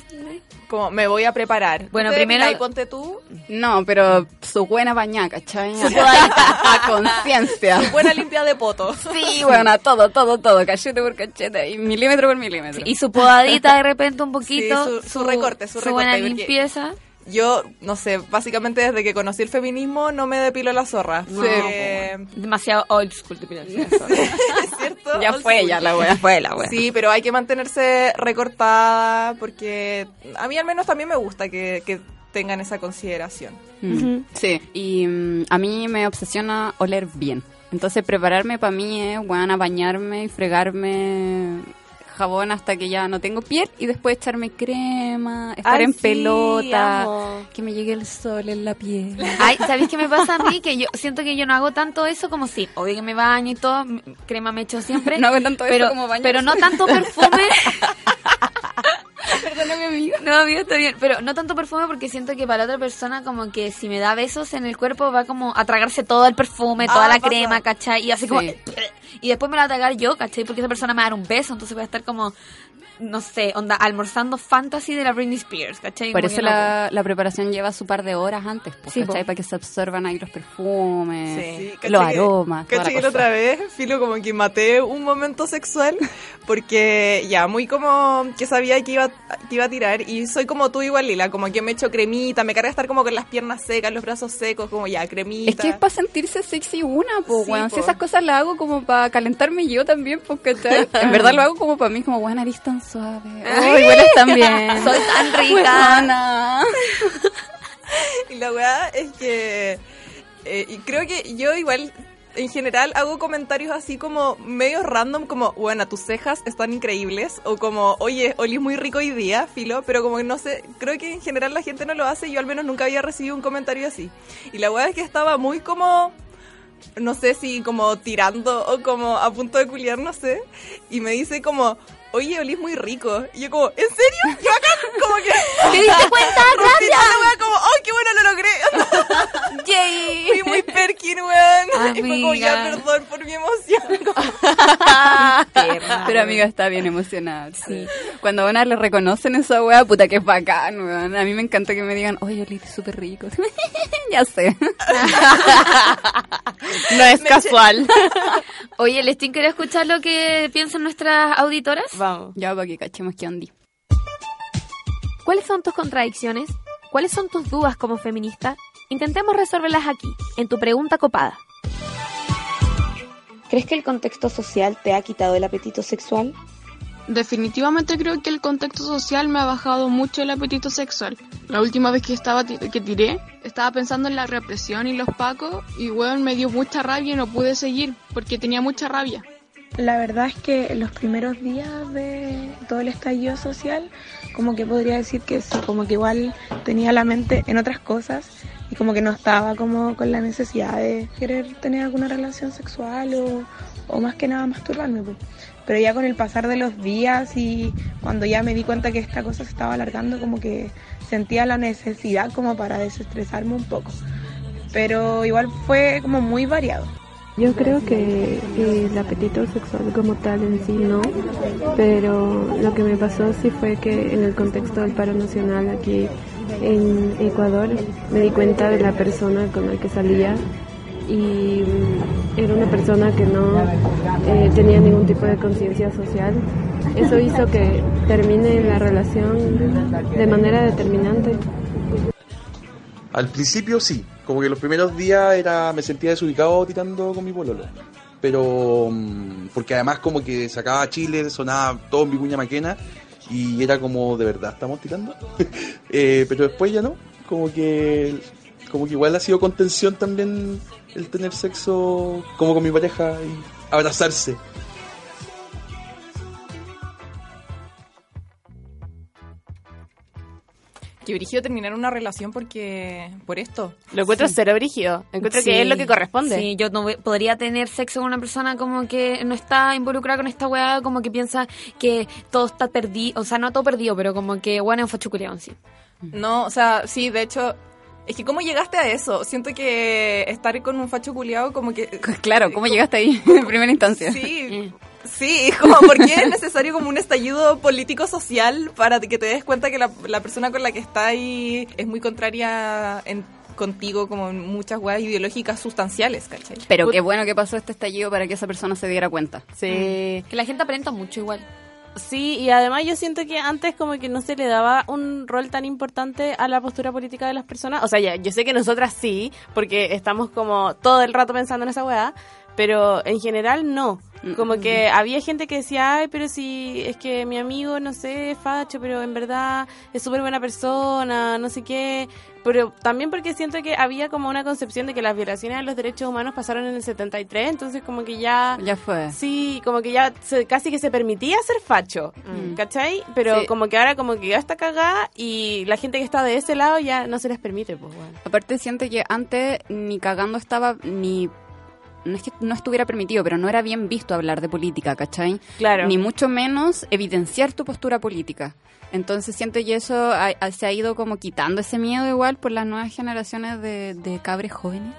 Como me voy a preparar. Bueno, Ustedes, primero- y ponte tú. No, pero su buena bañada, ¿cachai? a conciencia. Buena limpia de potos. Sí, bueno, a todo, todo, todo, cachete por cachete y milímetro por milímetro. Y su podadita de repente un poquito. Sí, su- su recorte, su recorte, buena porque- limpieza. Yo, no sé, básicamente desde que conocí el feminismo no me depilo la zorra. No, Demasiado old school de pilarse eso. (laughs) ¿Es cierto? ya Old fue school. ya la wea. Fue la wea. Sí, pero hay que mantenerse recortada porque a mí al menos también me gusta que, que tengan esa consideración. Mm, Sí, y mm, a mí me obsesiona oler bien. Entonces prepararme para mí es, bueno, bañarme y fregarme jabón hasta que ya no tengo piel y después echarme crema, estar Ay, en sí, pelota, amo. que me llegue el sol en la piel. Ay, ¿sabéis qué me pasa a mí? Que yo siento que yo no hago tanto eso como si, obvio que me baño y todo, crema me echo siempre. (laughs) No hago tanto eso pero, como bañarse. Pero no tanto perfume. (laughs) Perdóname, amiga. No, amigo, está bien. Pero no tanto perfume porque siento que para la otra persona como que si me da besos en el cuerpo va como a tragarse todo el perfume, toda Ah, la pasa. crema, ¿cachai? Y así como... Y después me la va a tragar yo, ¿cachai? Porque esa persona me va a dar un beso, entonces voy a estar como... No sé, onda, almorzando fantasy de la Britney Spears, ¿cachai? Por eso la, la preparación lleva su par de horas antes, pues, Sí, ¿cachai? po. Para que se absorban ahí los perfumes, Sí, los aromas, toda la otra vez, Filo, como que maté un momento sexual porque ya, muy como que sabía que iba, que iba a tirar y soy como tú igual, Lila, como que me echo cremita, me carga estar como con las piernas secas, los brazos secos, como ya, cremita. Es que es para sentirse sexy una, pues, po. Si esas cosas las hago como para calentarme yo también, pues, ¿cachai? (laughs) en verdad lo hago como para mí, como, weón, eres tan suave. (laughs) Ay, hueles tan bien. Soy tan rica. (laughs) Y la weá es que. eh, y creo que yo igual. En general hago comentarios así como medio random, como, bueno, tus cejas están increíbles, o como, oye, olís muy rico hoy día, filo, pero como que no sé, creo que en general la gente no lo hace, yo al menos nunca había recibido un comentario así. Y la weá es que estaba muy como, no sé si como tirando o como a punto de culiar, no sé, y me dice como, oye, olís muy rico. Y yo como, ¿en serio? Yo acá como que... (laughs) ¿Te diste cuenta? (laughs) Rompí la como, ¡ay, qué bueno lo logré! (laughs) ¡Yay! Fui muy perkin, weón. Y fue como, ya, Amiga. perdón por mi emoción. Pero amiga está bien emocionada. Sí. Cuando a una le reconocen esa weá, puta que es bacán, weón. A mí me encanta que me digan, oye, oliste súper rico. ya sé. No es casual. Oye, Lestín, ¿quería escuchar lo que piensan nuestras auditoras? Vamos. Ya, para que cachemos que ondi. ¿Cuáles son tus contradicciones? ¿Cuáles son tus dudas como feminista? Intentemos resolverlas aquí, en tu pregunta copada. ¿Crees que el contexto social te ha quitado el apetito sexual? Definitivamente creo que el contexto social me ha bajado mucho el apetito sexual. La última vez que estaba que tiré, estaba pensando en la represión y los pacos y weón me dio mucha rabia y no pude seguir porque tenía mucha rabia. La verdad es que los primeros días de todo el estallido social, como que podría decir que sí, como que igual tenía la mente en otras cosas y como que no estaba como con la necesidad de querer tener alguna relación sexual o, o más que nada masturbarme. pues. Pero ya con el pasar de los días y cuando ya me di cuenta que esta cosa se estaba alargando, como que sentía la necesidad como para desestresarme un poco. Pero igual fue como muy variado. Yo creo que eh, el apetito sexual como tal en sí no, pero lo que me pasó sí fue que en el contexto del paro nacional aquí en Ecuador me di cuenta de la persona con la que salía y mm, era una persona que no eh, tenía ningún tipo de conciencia social. Eso hizo que termine la relación de manera determinante. Al principio sí, como que los primeros días era me sentía desubicado tirando con mi pololo. Pero mm, porque además como que sacaba Chile, sonaba todo en Vicuña Maquena y era como de verdad estamos tirando. (laughs) Eh, pero después ya no, como que como que igual ha sido contención también el tener sexo como con mi pareja y abrazarse. Que brígido terminar una relación porque por esto. Lo encuentro cero brígido. Encuentro Sí. que es lo que corresponde. Sí, yo no podría tener sexo con una persona como que no está involucrada con esta weá, como que piensa que todo está perdido, o sea, no todo perdido, pero como que bueno, fue chuculeón, sí. No, o sea, sí, de hecho, es que ¿cómo llegaste a eso? Siento que estar con un facho culiado como que... (laughs) Claro, ¿cómo (laughs) llegaste ahí (laughs) en primera instancia? Sí, sí, como porque es (laughs) necesario como un estallido político-social para que te des cuenta que la, la persona con la que está ahí es muy contraria en, contigo como en muchas weas ideológicas sustanciales, ¿cachai? Pero qué bueno que pasó este estallido para que esa persona se diera cuenta. Sí. Que la gente aparenta mucho igual. Sí, y además yo siento que antes como que no se le daba un rol tan importante a la postura política de las personas. O sea, ya, yo sé que nosotras sí, porque estamos como todo el rato pensando en esa weá, pero en general no. Como que había gente que decía, ay, pero si es que mi amigo, no sé, es facho, pero en verdad es súper buena persona, no sé qué. Pero también porque siento que había como una concepción de que las violaciones de los derechos humanos pasaron en el 73, entonces como que ya... Ya fue. Sí, como que ya se- casi que se permitía ser facho, ¿cachai? Pero Sí. como que ahora como que ya está cagada y la gente que está de ese lado ya no se les permite, pues bueno. Aparte siento que antes ni cagando estaba ni no es que no estuviera permitido, pero no era bien visto hablar de política, ¿cachai? Claro. Ni mucho menos evidenciar tu postura política. Entonces siento que eso ha- ha- se ha ido como quitando ese miedo igual por las nuevas generaciones de, de cabres jóvenes,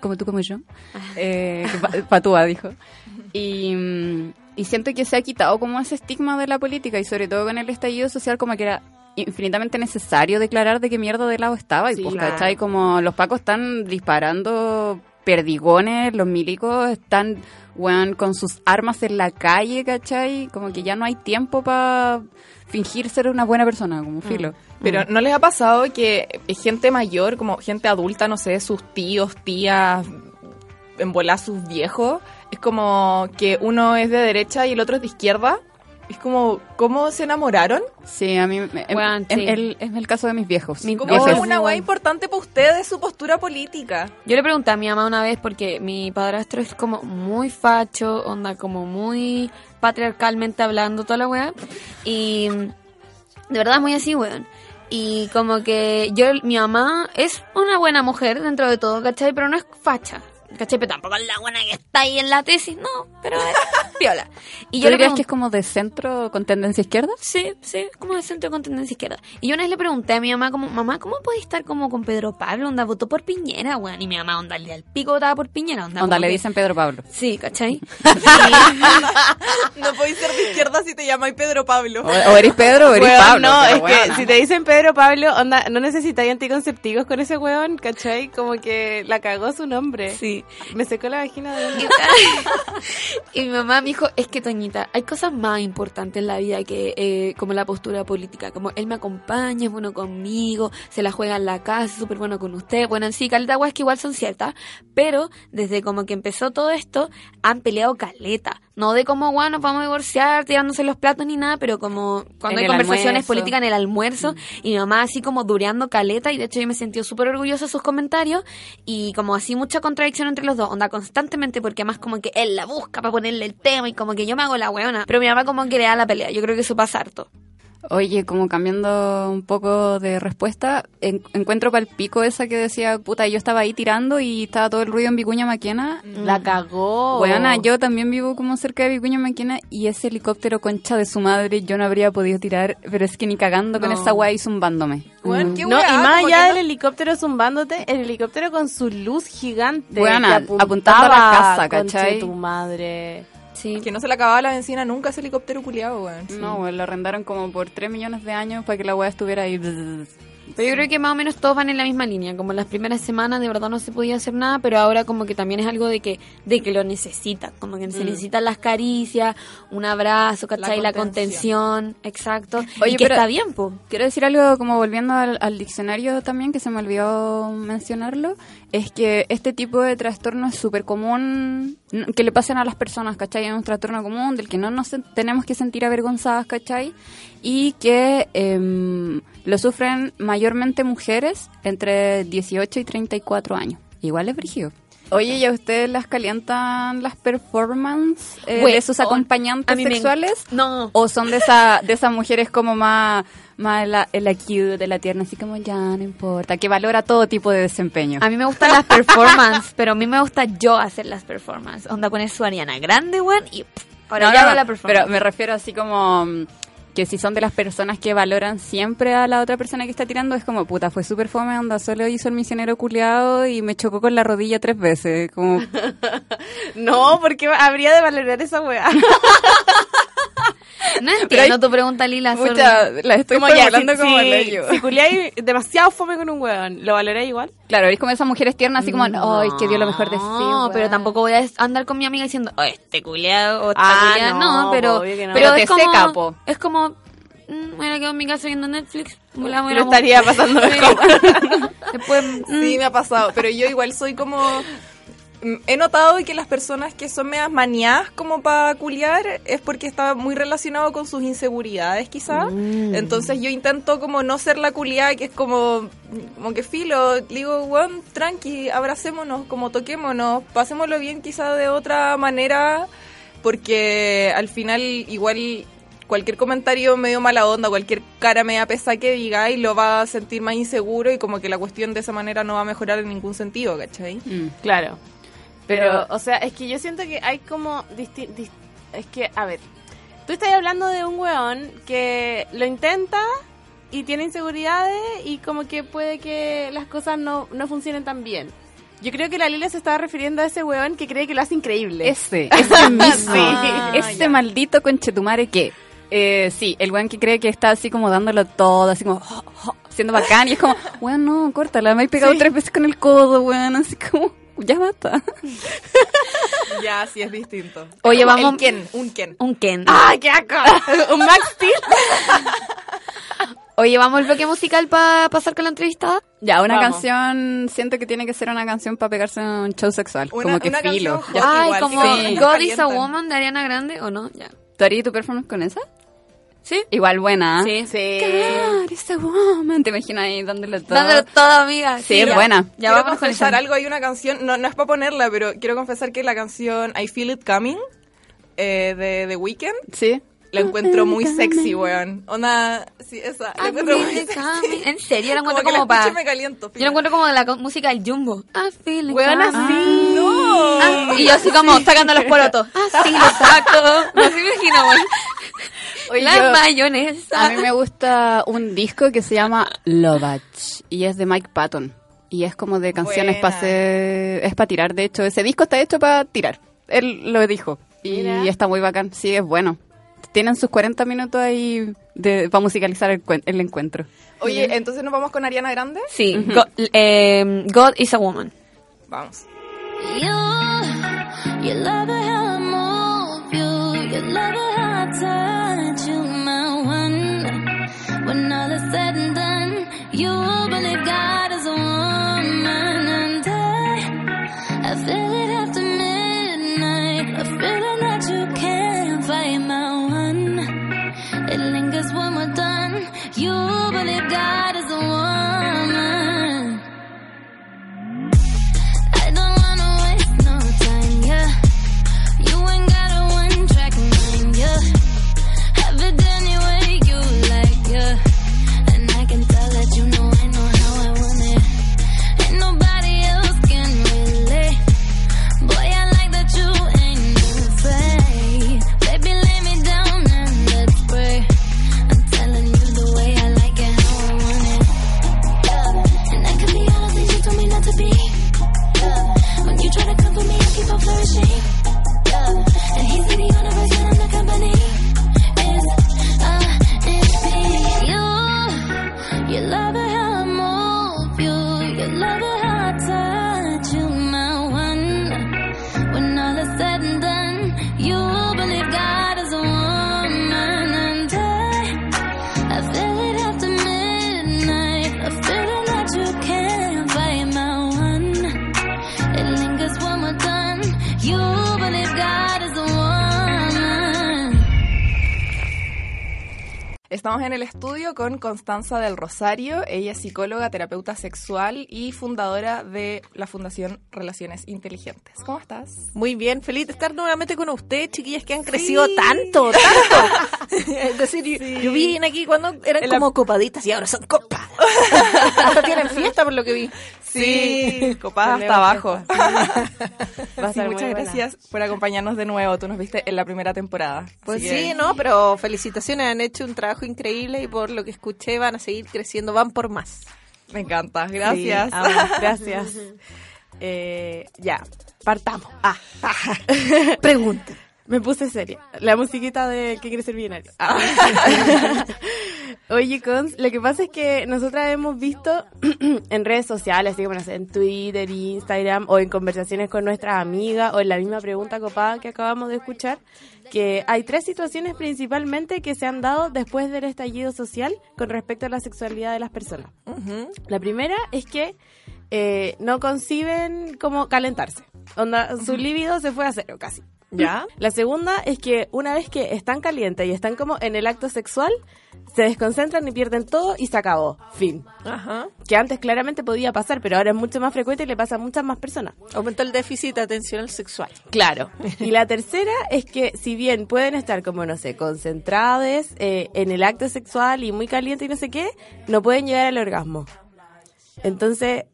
como tú como yo. (laughs) Eh, Patúa dijo. Y, y siento que se ha quitado como ese estigma de la política y sobre todo con el estallido social como que era infinitamente necesario declarar de qué mierda de lado estaba. Y Sí, pues, claro. ¿cachai? Como los pacos están disparando perdigones, los milicos están, weón, con sus armas en la calle, ¿cachai? Como que ya no hay tiempo para fingir ser una buena persona, como filo. Pero ¿no les ha pasado que gente mayor, como gente adulta, no sé, sus tíos, tías, en volar sus viejos, es como que uno es de derecha y el otro es de izquierda? Es como, ¿cómo se enamoraron? Sí, a mí me- em- Weón, em- sí. el- es el caso de mis viejos. Como Viejos. es una weá importante para ustedes su postura política. Yo le pregunté a mi mamá una vez porque mi padrastro es como muy facho, onda como muy patriarcalmente hablando toda la weá. Y de verdad muy así, weón. Y como que yo, mi mamá es una buena mujer dentro de todo, ¿cachai? Pero no es facha. ¿Cachai? Pero tampoco es la buena que está ahí en la tesis, no, pero es (laughs) piola. Y ¿Tú le pregunté, que es como de centro con tendencia izquierda? Sí, sí, como de centro con tendencia izquierda. Y yo una vez le pregunté a mi mamá, como, mamá, ¿cómo puedes estar como con Pedro Pablo? Onda, votó por Piñera, weón. Y mi mamá, onda, le al pico votaba por Piñera, onda. Onda, le que- dicen Pedro Pablo. Sí, ¿cachai? (laughs) (laughs) No podéis ser de izquierda si te llamáis Pedro Pablo. O, o eres Pedro o eres Weón, Pablo. no, es que si te dicen Pedro Pablo, onda, no necesitáis anticonceptivos con ese weón, ¿cachai? Como que la cagó su nombre. Sí. Me secó la vagina de Y mi mamá me dijo, es que Toñita, hay cosas más importantes en la vida que eh, como la postura política. Como él me acompaña, es bueno conmigo, se la juega en la casa, es súper bueno con usted. Bueno, en sí, caleta weas que igual son ciertas. Pero desde como que empezó todo esto, han peleado caleta. No de como, bueno, nos vamos a divorciar, tirándose los platos ni nada, pero como cuando En hay conversaciones almuerzo. políticas en el almuerzo y mi mamá así como dureando caleta y de hecho yo me sentí súper orgullosa de sus comentarios y como así mucha contradicción entre los dos, onda constantemente porque además como que él la busca para ponerle el tema y como que yo me hago la weona, pero mi mamá como que le da la pelea, yo creo que eso pasa harto. Oye, como cambiando un poco de respuesta, en- encuentro pal pico esa que decía, puta, yo estaba ahí tirando y estaba todo el ruido en Vicuña Maquena. La cagó. Weona, yo también vivo como cerca de Vicuña Maquena y ese helicóptero concha de su madre yo no habría podido tirar, pero es que ni cagando con esa weá y zumbándome. Weón, qué No, weá, y más allá del no- helicóptero zumbándote, el helicóptero con su luz gigante. Weona, que apuntando a la apuntaba, casa, ¿cachai? tu madre. Sí. Que no se le acababa la benzina nunca ese helicóptero culiado, weón. No, weón, lo arrendaron como por 3 millones de años para que la weá estuviera ahí. Pero yo creo que más o menos todos van en la misma línea. Como las primeras semanas de verdad no se podía hacer nada, pero ahora como que también es algo de que de que lo necesitan. Como que se necesitan las caricias, un abrazo, ¿cachai? La, contención. contención, exacto. Oye, y que pero- está bien, po. Quiero decir algo como volviendo al, al diccionario también, que se me olvidó mencionarlo, es que este tipo de trastorno es súper común que le pasen a las personas, ¿cachai? Es un trastorno común del que no nos tenemos que sentir avergonzadas, ¿cachai? Y que em, lo sufren mayormente mujeres entre 18 y 34 años. Igual es brígido. Oye, ¿y a ustedes las calientan las performances eh, de sus o- acompañantes me sexuales? No. ¿O son de esa de esas mujeres como más, más la, la cute, de la tierna, así como ya no importa, que valora todo tipo de desempeño? A mí me gustan las performances, pero a mí me gusta yo hacer las performances. Onda poner su Ariana Grande, weón, y pff, ahora No, yo no, hago no, la performance. Pero me refiero así como mm, que si son de las personas que valoran siempre a la otra persona que está tirando, es como, puta, fue súper fome, onda, solo hizo el misionero culiado y me chocó con la rodilla tres veces. Como, (laughs) No, porque habría de valorar esa weá. (laughs) (laughs) No entiendo hay- tu pregunta, Lila. pucha, la estoy Como ya, si, como si, culiáis demasiado fome con un weón, ¿lo valoráis igual? Claro, es como esas mujeres tiernas, así como, ay, que dio lo mejor de sí. No, weón". pero tampoco voy a andar con mi amiga diciendo, oh, este culiado Ah, culiada". no, No, pero, no. pero Pero es te como, seca, po. Es como, mm, me la quedo en mi casa viendo Netflix. Me la voy a Lo la- estaría pasando (laughs) mejor. (laughs) Después, mm, Sí, me ha pasado, pero yo igual soy como... mm, He notado que las personas que son medias manías como para culiar es porque está muy relacionado con sus inseguridades quizás. Entonces yo intento como no ser la culiada que es como, como que filo, digo, weón, tranqui, abracémonos, como toquémonos, pasémoslo bien quizás de otra manera, porque al final igual cualquier comentario medio mala onda, cualquier cara media pesa que diga y lo va a sentir más inseguro y como que la cuestión de esa manera no va a mejorar en ningún sentido, ¿cachai? Mm. Claro. Pero, o sea, es que yo siento que hay como... disti- dis- es que, a ver, tú estás hablando de un weón que lo intenta y tiene inseguridades y como que puede que las cosas no, no funcionen tan bien. Yo creo que la Lila se estaba refiriendo a ese weón que cree que lo hace increíble. Ese, ese (laughs) mismo. Sí. Ese maldito conchetumare que. Eh, sí, el weón que cree que está así como dándolo todo, así como oh, (laughs) oh, siendo bacán, y es como, weón, no, córtala, me he pegado tres veces con el codo, weón, así como, ya basta. (laughs) Ya, sí es distinto. Oye, Como vamos- El Ken, un Ken. un Ken. ¡Ay, qué asco! (laughs) ¿Un Max Steel? (laughs) Oye, vamos al bloque musical para pasar con la entrevistada. Ya, una Vamos. canción, siento que tiene que ser una canción para pegarse en un show sexual, Una- como que una filo. canción Ya. hot. Ay, igual, como sí, God is a. Woman de Ariana Grande, ¿o no? Ya. ¿Tú harías tu performance con esa? ¿Sí? Igual buena. ¿ah? Sí. Sí. God is a woman. ¿Te imaginas ahí dándole todo? Dándolo todo, amiga. Sí, es ya. buena. Ya quiero vamos con confesar esa. algo, hay una canción, no, no es para ponerla, pero quiero confesar que la canción I Feel It Coming eh, de The Weeknd Sí. la encuentro muy sexy, weón. Ona, sí, esa. La I encuentro muy feel it sexy. coming. En serio, la Como encuentro la como para... me caliento. Yo lo encuentro como de la música del Jumbo. I feel it Weona, coming. sí. No. Ah, y yo así como sacando los porotos. Ah, sí, lo saco. (laughs) Me así me imagino, güey. Oye, La yo- mayonesa. A mí me gusta un disco que se llama Lovach y es de Mike Patton. Y es como de canciones para es para tirar. De hecho, ese disco está hecho para tirar. Él lo dijo. Y Mira. está muy bacán. Sí, es bueno. Tienen sus 40 minutos ahí de, para musicalizar el, cuen- el encuentro. Oye, entonces nos vamos con Ariana Grande. Sí, eh, God is a Woman. Vamos. You, you love You believe god is a woman, and I, I feel it after midnight. That you can't my one. It lingers when we're done. You've god a woman. You, love Estamos en el estudio con Constanza del Rosario. Ella es psicóloga, terapeuta sexual y fundadora de la Fundación Relaciones Inteligentes. ¿Cómo estás? Muy bien, feliz de estar nuevamente con ustedes, chiquillas que han crecido tanto, tanto. (laughs) es decir, yo- yo vi aquí cuando eran En la- como copaditas y ahora son copadas. Ahora tienen fiesta por lo que vi. Sí, copada Tenemos hasta abajo. Sí, muchas gracias por acompañarnos de nuevo. Tú nos viste en la primera temporada. Pues sí, no, pero felicitaciones, han hecho un trabajo increíble y por lo que escuché van a seguir creciendo, van por más. Me encanta, gracias. Sí, (laughs) gracias. Eh, ya, partamos. Ah, (laughs) Pregunta. Me puse seria. La musiquita de ¿Qué quiere ser millonario? Ah. (laughs) Oye, Cons, lo que pasa es que nosotras hemos visto (clears throat) en redes sociales, así como no sé, en Twitter, Instagram, o en conversaciones con nuestras amigas, o en la misma pregunta copada que acabamos de escuchar, que hay tres situaciones principalmente que se han dado después del estallido social con respecto a la sexualidad de las personas. La primera es que eh, no conciben como calentarse. Onda, su líbido se fue a cero casi. ¿Ya? (laughs) La segunda es que una vez que están calientes y están como en el acto sexual, se desconcentran y pierden todo y se acabó. Fin. Ajá. Que antes claramente podía pasar, pero ahora es mucho más frecuente y le pasa a muchas más personas. Aumentó el déficit atencional sexual. Claro. (laughs) Y la tercera es que si bien pueden estar como, no sé, concentrados eh, en el acto sexual y muy caliente y no sé qué, no pueden llegar al orgasmo. Entonces,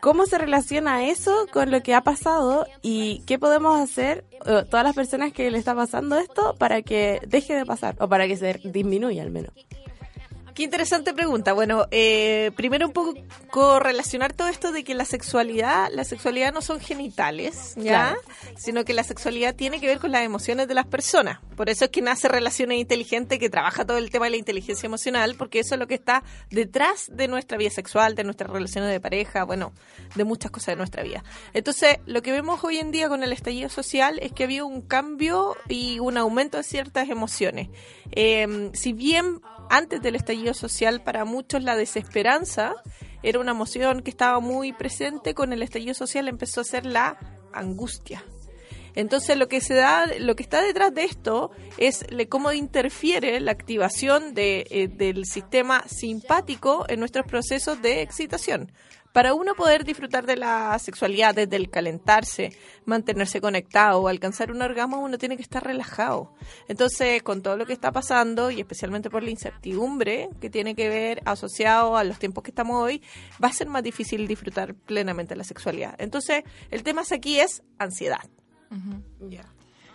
¿cómo se relaciona eso con lo que ha pasado y qué podemos hacer eh, todas las personas que le está pasando esto para que deje de pasar o para que se disminuya al menos? Qué interesante pregunta. Bueno, eh, primero un poco correlacionar todo esto de que la sexualidad, la sexualidad no son genitales, ¿ya? Claro. Sino que la sexualidad tiene que ver con las emociones de las personas. Por eso es que nace Relaciones Inteligentes, que trabaja todo el tema de la inteligencia emocional, porque eso es lo que está detrás de nuestra vida sexual, de nuestras relaciones de pareja, bueno, de muchas cosas de nuestra vida. Entonces, lo que vemos hoy en día con el estallido social es que ha habido un cambio y un aumento de ciertas emociones. Eh, si bien antes del estallido social para muchos la desesperanza era una emoción que estaba muy presente, con el estallido social empezó a ser la angustia. Entonces lo que se da, lo que está detrás de esto es le- cómo interfiere la activación de, eh, del sistema simpático en nuestros procesos de excitación. Para uno poder disfrutar de la sexualidad desde el calentarse, mantenerse conectado o alcanzar un orgasmo, uno tiene que estar relajado. Entonces, con todo lo que está pasando y especialmente por la incertidumbre que tiene que ver asociado a los tiempos que estamos hoy, va a ser más difícil disfrutar plenamente la sexualidad. Entonces, el tema aquí es ansiedad.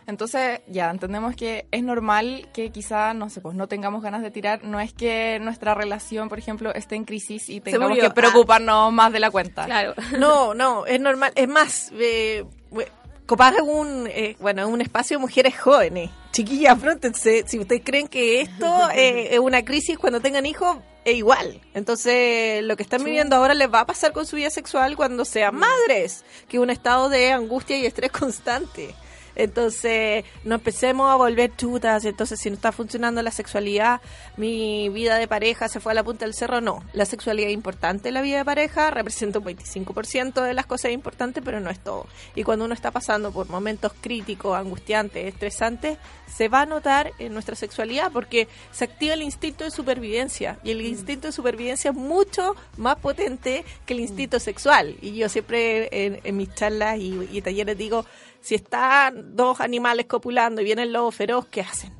Entonces, ya entendemos que es normal que quizá, no sé, pues no tengamos ganas de tirar. No es que nuestra relación, por ejemplo, esté en crisis y tengamos que preocuparnos más de la cuenta. Claro. (laughs) No, no, es normal. Es más, eh, we- Copag es un, eh, bueno, un espacio de mujeres jóvenes. Chiquillas, afrontense. Si ustedes creen que esto (laughs) eh, es una crisis cuando tengan hijos, es igual. Entonces, lo que están viviendo ahora les va a pasar con su vida sexual cuando sean madres, que es un estado de angustia y estrés constante. Entonces, no empecemos a volver chutas. Entonces, si no está funcionando la sexualidad, mi vida de pareja se fue a la punta del cerro. No, la sexualidad es importante en la vida de pareja, representa un 25% de las cosas importantes, pero no es todo. Y cuando uno está pasando por momentos críticos, angustiantes, estresantes, se va a notar en nuestra sexualidad porque se activa el instinto de supervivencia. Y el instinto de supervivencia es mucho más potente que el instinto sexual. Y yo siempre en, en mis charlas y, y talleres digo, si están dos animales copulando y viene el lobo feroz, ¿qué hacen?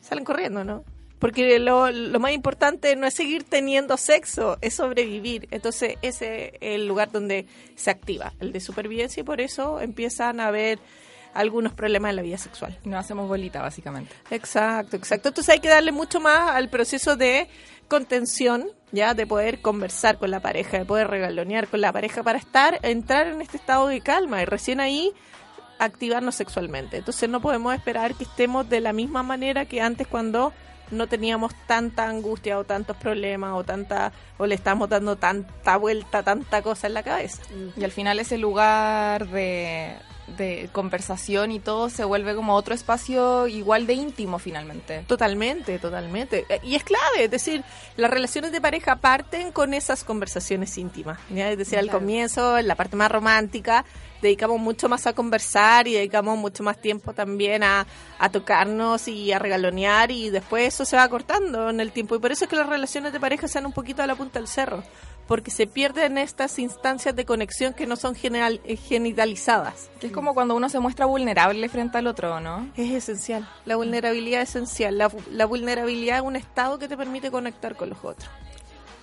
Salen corriendo, ¿no? Porque lo, lo más importante no es seguir teniendo sexo, es sobrevivir. Entonces ese es el lugar donde se activa, el de supervivencia, y por eso empiezan a haber algunos problemas en la vida sexual. Nos hacemos bolita, básicamente. Exacto, exacto. Entonces hay que darle mucho más al proceso de contención, ya, de poder conversar con la pareja, de poder regalonear con la pareja para estar, entrar en este estado de calma y recién ahí activarnos sexualmente. Entonces no podemos esperar que estemos de la misma manera que antes cuando no teníamos tanta angustia o tantos problemas o tanta o le estamos dando tanta vuelta, tanta cosa en la cabeza. Y al final ese lugar de, de conversación y todo se vuelve como otro espacio igual de íntimo finalmente. Totalmente, totalmente. Y es clave, es decir, las relaciones de pareja parten con esas conversaciones íntimas. ¿ya? Es decir, al comienzo, en la parte más romántica, dedicamos mucho más a conversar y dedicamos mucho más tiempo también a, a tocarnos y a regalonear y después eso se va cortando en el tiempo. Y por eso es que las relaciones de pareja sean un poquito a la punta del cerro, porque se pierden estas instancias de conexión que no son general, eh, genitalizadas. Que es como cuando uno se muestra vulnerable frente al otro, ¿no? Es esencial. La vulnerabilidad es esencial. La, la vulnerabilidad es un estado que te permite conectar con los otros.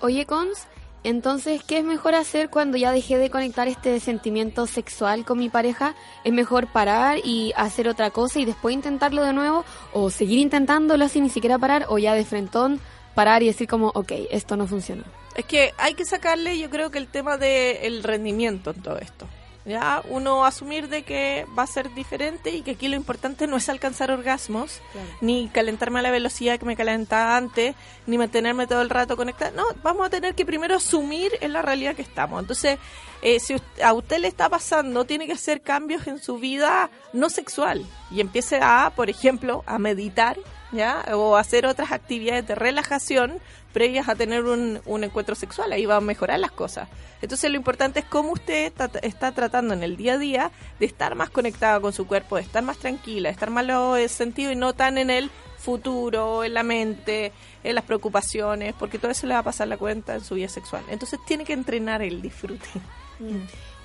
Oye, Cons, entonces, ¿qué es mejor hacer cuando ya dejé de conectar este sentimiento sexual con mi pareja? ¿Es mejor parar y hacer otra cosa y después intentarlo de nuevo? ¿O seguir intentándolo sin ni siquiera parar? ¿O ya de frentón parar y decir como, ok, esto no funciona? Es que hay que sacarle, yo creo que el tema del rendimiento en todo esto. Ya uno asumir de que va a ser diferente y que aquí lo importante no es alcanzar orgasmos, ni calentarme a la velocidad que me calentaba antes, ni mantenerme todo el rato conectada. No, vamos a tener que primero asumir en la realidad que estamos. Entonces, eh, si a usted le está pasando, tiene que hacer cambios en su vida no sexual y empiece a, por ejemplo, a meditar, ¿ya? O hacer otras actividades de relajación previas a tener un, un encuentro sexual. Ahí va a mejorar las cosas. Entonces lo importante es cómo usted está, está tratando en el día a día de estar más conectada con su cuerpo, de estar más tranquila, de estar más en sentido y no tan en el futuro, en la mente, en las preocupaciones, porque todo eso le va a pasar la cuenta en su vida sexual. Entonces tiene que entrenar el disfrute.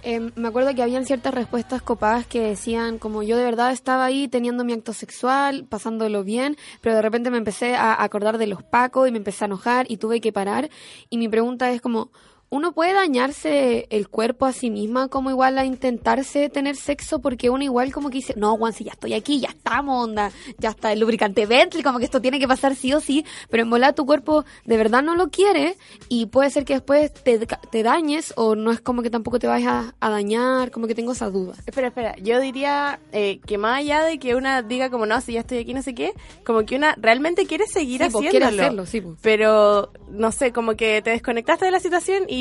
Eh, me acuerdo que habían ciertas respuestas copadas que decían como yo de verdad estaba ahí teniendo mi acto sexual, pasándolo bien, pero de repente me empecé a acordar de los pacos y me empecé a enojar y tuve que parar. Y mi pregunta es como, ¿uno puede dañarse el cuerpo a sí misma como igual a intentarse tener sexo? Porque uno igual como que dice, no, Juan, si ya estoy aquí, ya estamos, onda, ya está el lubricante Bentley, como que esto tiene que pasar sí o sí, pero en volar tu cuerpo de verdad no lo quiere y puede ser que después te, te dañes o no es como que tampoco te vayas a, a dañar, como que tengo esa duda. Espera, espera, yo diría eh, que más allá de que una diga como no, si ya estoy aquí, no sé qué, como que una realmente quiere seguir Sí, pues, haciéndolo. quiere hacerlo, sí, pues. Pero, no sé, como que te desconectaste de la situación y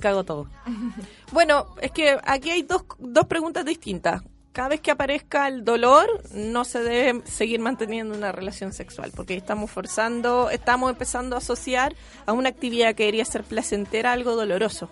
cago todo. Bueno, es que aquí hay dos, dos preguntas distintas. Cada vez que aparezca el dolor, no se debe seguir manteniendo una relación sexual, porque estamos forzando, estamos empezando a asociar a una actividad que debería ser placentera algo doloroso.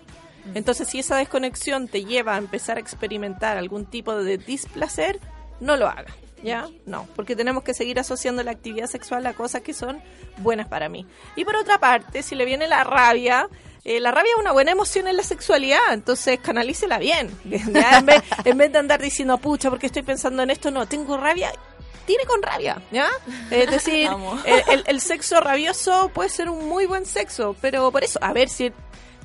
Entonces, si esa desconexión te lleva a empezar a experimentar algún tipo de displacer, no lo hagas. ¿Ya? No, porque tenemos que seguir asociando la actividad sexual a cosas que son buenas para mí. Y por otra parte, si le viene la rabia, eh, la rabia es una buena emoción en la sexualidad, entonces canalícela bien. (laughs) ¿ya? En, vez, en vez de andar diciendo, pucha, porque estoy pensando en esto, no, tengo rabia, tire con rabia, ¿ya? Es (laughs) decir, Amo. el, el- el sexo rabioso puede ser un muy buen sexo, pero por eso, a ver si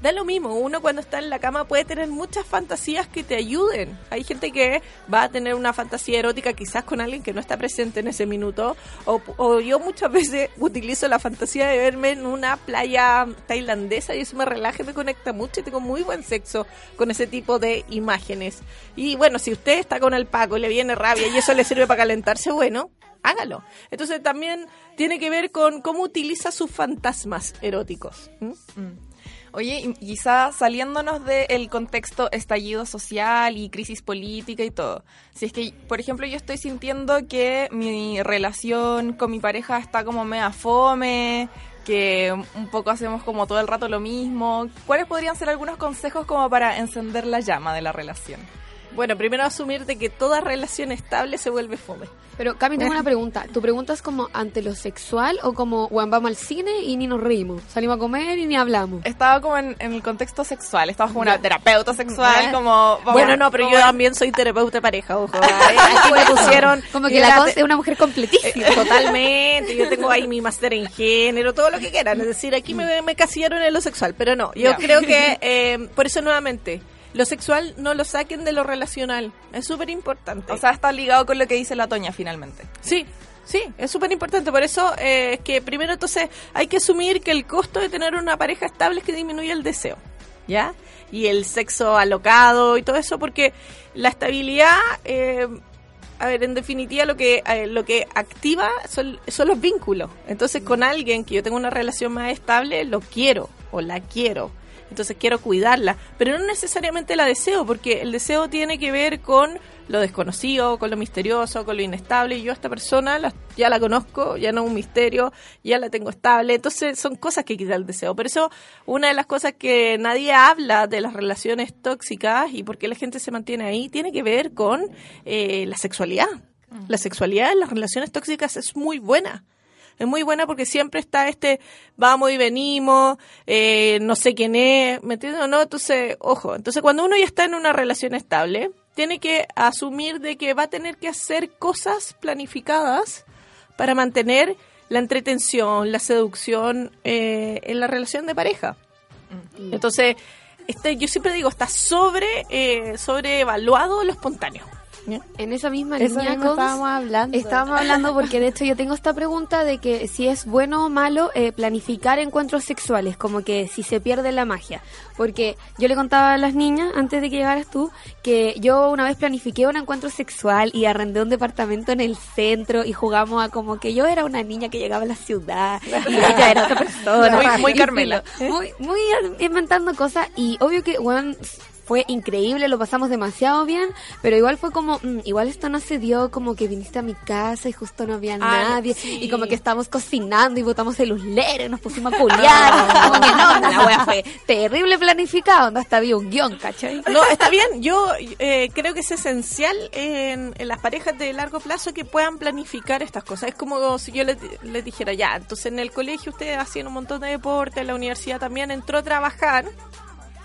da lo mismo, uno cuando está en la cama puede tener muchas fantasías que te ayuden. Hay gente que va a tener una fantasía erótica quizás con alguien que no está presente en ese minuto, o, yo muchas veces (laughs) utilizo la fantasía de verme en una playa tailandesa y eso me relaja me conecta mucho y tengo muy buen sexo con ese tipo de imágenes. Y bueno, si usted está con el Paco y le viene rabia y eso le sirve para calentarse, bueno, hágalo. Entonces también tiene que ver con cómo utiliza sus fantasmas eróticos. Oye, quizá saliéndonos del contexto estallido social y crisis política y todo. Si es que, por ejemplo, yo estoy sintiendo que mi relación con mi pareja está como mea fome, que un poco hacemos como todo el rato lo mismo. ¿Cuáles podrían ser algunos consejos como para encender la llama de la relación? Bueno, primero asumir de que toda relación estable se vuelve fome. Pero Cami, tengo una pregunta. ¿Tu pregunta es como ante lo sexual o como, bueno, vamos al cine y ni nos reímos? Salimos a comer y ni hablamos. Estaba como en, en el contexto sexual, estaba como una terapeuta sexual, como... vamos- Bueno, no, pero yo también soy terapeuta de pareja, ojo. Aquí me pusieron... Como que la cosa es una mujer completísima. Eh, Totalmente, yo tengo ahí mi máster en género, todo lo que quieran. Es decir, aquí me, me casillaron en lo sexual, pero no, yo creo que, eh, por eso nuevamente, lo sexual no lo saquen de lo relacional, es súper importante. O sea, está ligado con lo que dice la Toña finalmente. Sí, sí, es súper importante. Por eso eh, es que primero entonces hay que asumir que el costo de tener una pareja estable es que disminuye el deseo, ¿ya? Y el sexo alocado y todo eso, porque la estabilidad, eh, a ver, en definitiva lo que eh, lo que activa son, son los vínculos. Entonces con alguien que yo tengo una relación más estable, lo quiero o la quiero. Entonces quiero cuidarla, pero no necesariamente la deseo, porque el deseo tiene que ver con lo desconocido, con lo misterioso, con lo inestable. Y yo a esta persona la- ya la conozco, ya no es un misterio, ya la tengo estable. Entonces son cosas que quita el deseo. Por eso una de las cosas que nadie habla de las relaciones tóxicas y por qué la gente se mantiene ahí tiene que ver con eh, la sexualidad. La sexualidad en las relaciones tóxicas es muy buena. Es muy buena porque siempre está este vamos y venimos, eh, no sé quién es, ¿me entiendes o no? Entonces, ojo, entonces cuando uno ya está en una relación estable, tiene que asumir de que va a tener que hacer cosas planificadas para mantener la entretención, la seducción eh, en la relación de pareja. Entonces, este, yo siempre digo, está sobre, eh, sobrevaluado lo espontáneo. En esa misma Eso línea, mismo estábamos hablando. Estábamos hablando porque de hecho yo tengo esta pregunta de que si es bueno o malo eh, planificar encuentros sexuales, como que si se pierde la magia. Porque yo le contaba a las niñas, antes de que llegaras tú, que yo una vez planifiqué un encuentro sexual y arrendé un departamento en el centro y jugamos a como que yo era una niña que llegaba a la ciudad y (laughs) ella era otra persona. Muy- Carmela. Muy, muy inventando cosas y obvio que, bueno, fue increíble, lo pasamos demasiado bien, pero igual fue como, mm, igual esto no se dio como que viniste a mi casa y justo no había Ah, nadie sí. y como que estábamos cocinando y botamos el uslero y nos pusimos a culiar. como que no, la wea fue terrible planificado, no hasta había un guion, ¿cachai? No, está bien. Yo eh, creo que es esencial en, en las parejas de largo plazo que puedan planificar estas cosas. Es como si yo les, les dijera, ya, entonces en el colegio ustedes hacían un montón de deporte, en la universidad también entró a trabajar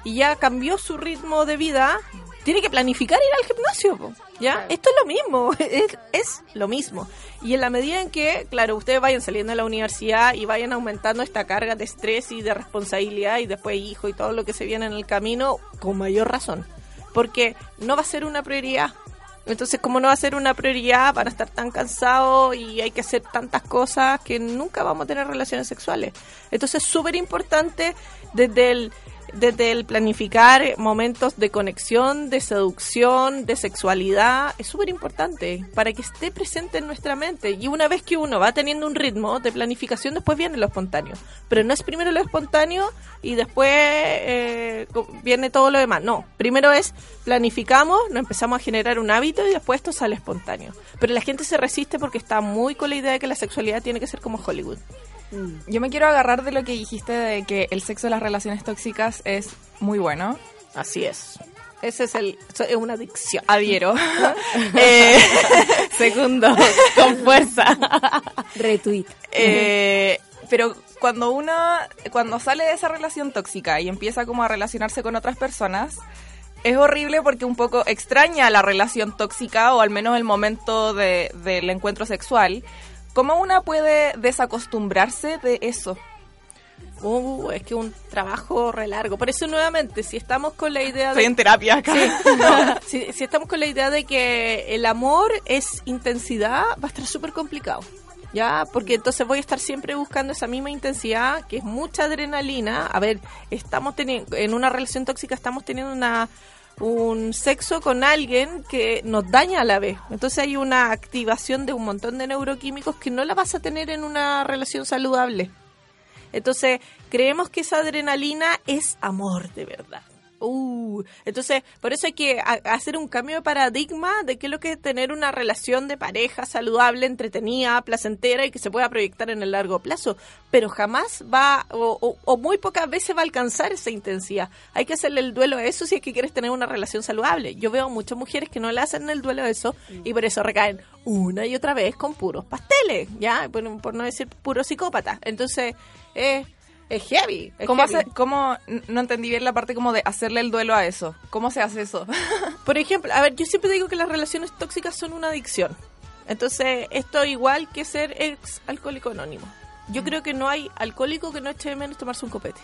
y ya cambió su ritmo de vida. Tiene que planificar ir al gimnasio, po, ¿ya? Esto es lo mismo, (laughs) es, es lo mismo. Y en la medida en que, claro, ustedes vayan saliendo de la universidad y vayan aumentando esta carga de estrés y de responsabilidad y después hijo y todo lo que se viene en el camino, con mayor razón porque no va a ser una prioridad. Entonces, como no va a ser una prioridad, van a estar tan cansados y hay que hacer tantas cosas que nunca vamos a tener relaciones sexuales. Entonces, es súper importante desde el, desde el planificar momentos de conexión, de seducción, de sexualidad, es súper importante para que esté presente en nuestra mente. Y una vez que uno va teniendo un ritmo de planificación, después viene lo espontáneo. Pero no es primero lo espontáneo y después eh, viene todo lo demás. No, primero es planificamos, nos empezamos a generar un hábito y después esto sale espontáneo. Pero la gente se resiste porque está muy con la idea de que la sexualidad tiene que ser como Hollywood. Yo me quiero agarrar de lo que dijiste de que el sexo de las relaciones tóxicas es muy bueno. Así es. Ese es el, eso es una adicción. Adhiero. (laughs) Eh, (laughs) Segundo, con fuerza. Retweet. Eh, pero cuando uno, cuando sale de esa relación tóxica y empieza como a relacionarse con otras personas, es horrible porque un poco extraña la relación tóxica o al menos el momento de- del encuentro sexual. ¿Cómo una puede desacostumbrarse de eso? Uh, es que un trabajo re largo. Por eso, nuevamente, si estamos con la idea Estoy de. en terapia acá. Sí, (laughs) no, si, si estamos con la idea de que el amor es intensidad, va a estar súper complicado. ¿Ya? Porque entonces voy a estar siempre buscando esa misma intensidad, que es mucha adrenalina. A ver, estamos teniendo, en una relación tóxica estamos teniendo una un sexo con alguien que nos daña a la vez. Entonces hay una activación de un montón de neuroquímicos que no la vas a tener en una relación saludable. Entonces, creemos que esa adrenalina es amor de verdad. Uh, entonces, por eso hay que ha- hacer un cambio de paradigma de qué es lo que es tener una relación de pareja saludable, entretenida, placentera y que se pueda proyectar en el largo plazo. Pero jamás va, o, o- o muy pocas veces va a alcanzar esa intensidad. Hay que hacerle el duelo a eso si es que quieres tener una relación saludable. Yo veo muchas mujeres que no le hacen el duelo a eso y por eso recaen una y otra vez con puros pasteles, ¿ya? Por, por no decir puro psicópata. Entonces, eh, es heavy. es ¿Cómo, heavy. hace, cómo, no entendí bien la parte como de hacerle el duelo a eso? ¿Cómo se hace eso? (laughs) Por ejemplo, a ver, yo siempre digo que las relaciones tóxicas son una adicción. Entonces, esto igual que ser ex alcohólico anónimo. Yo creo que no hay alcohólico que no eche de menos tomarse un copete.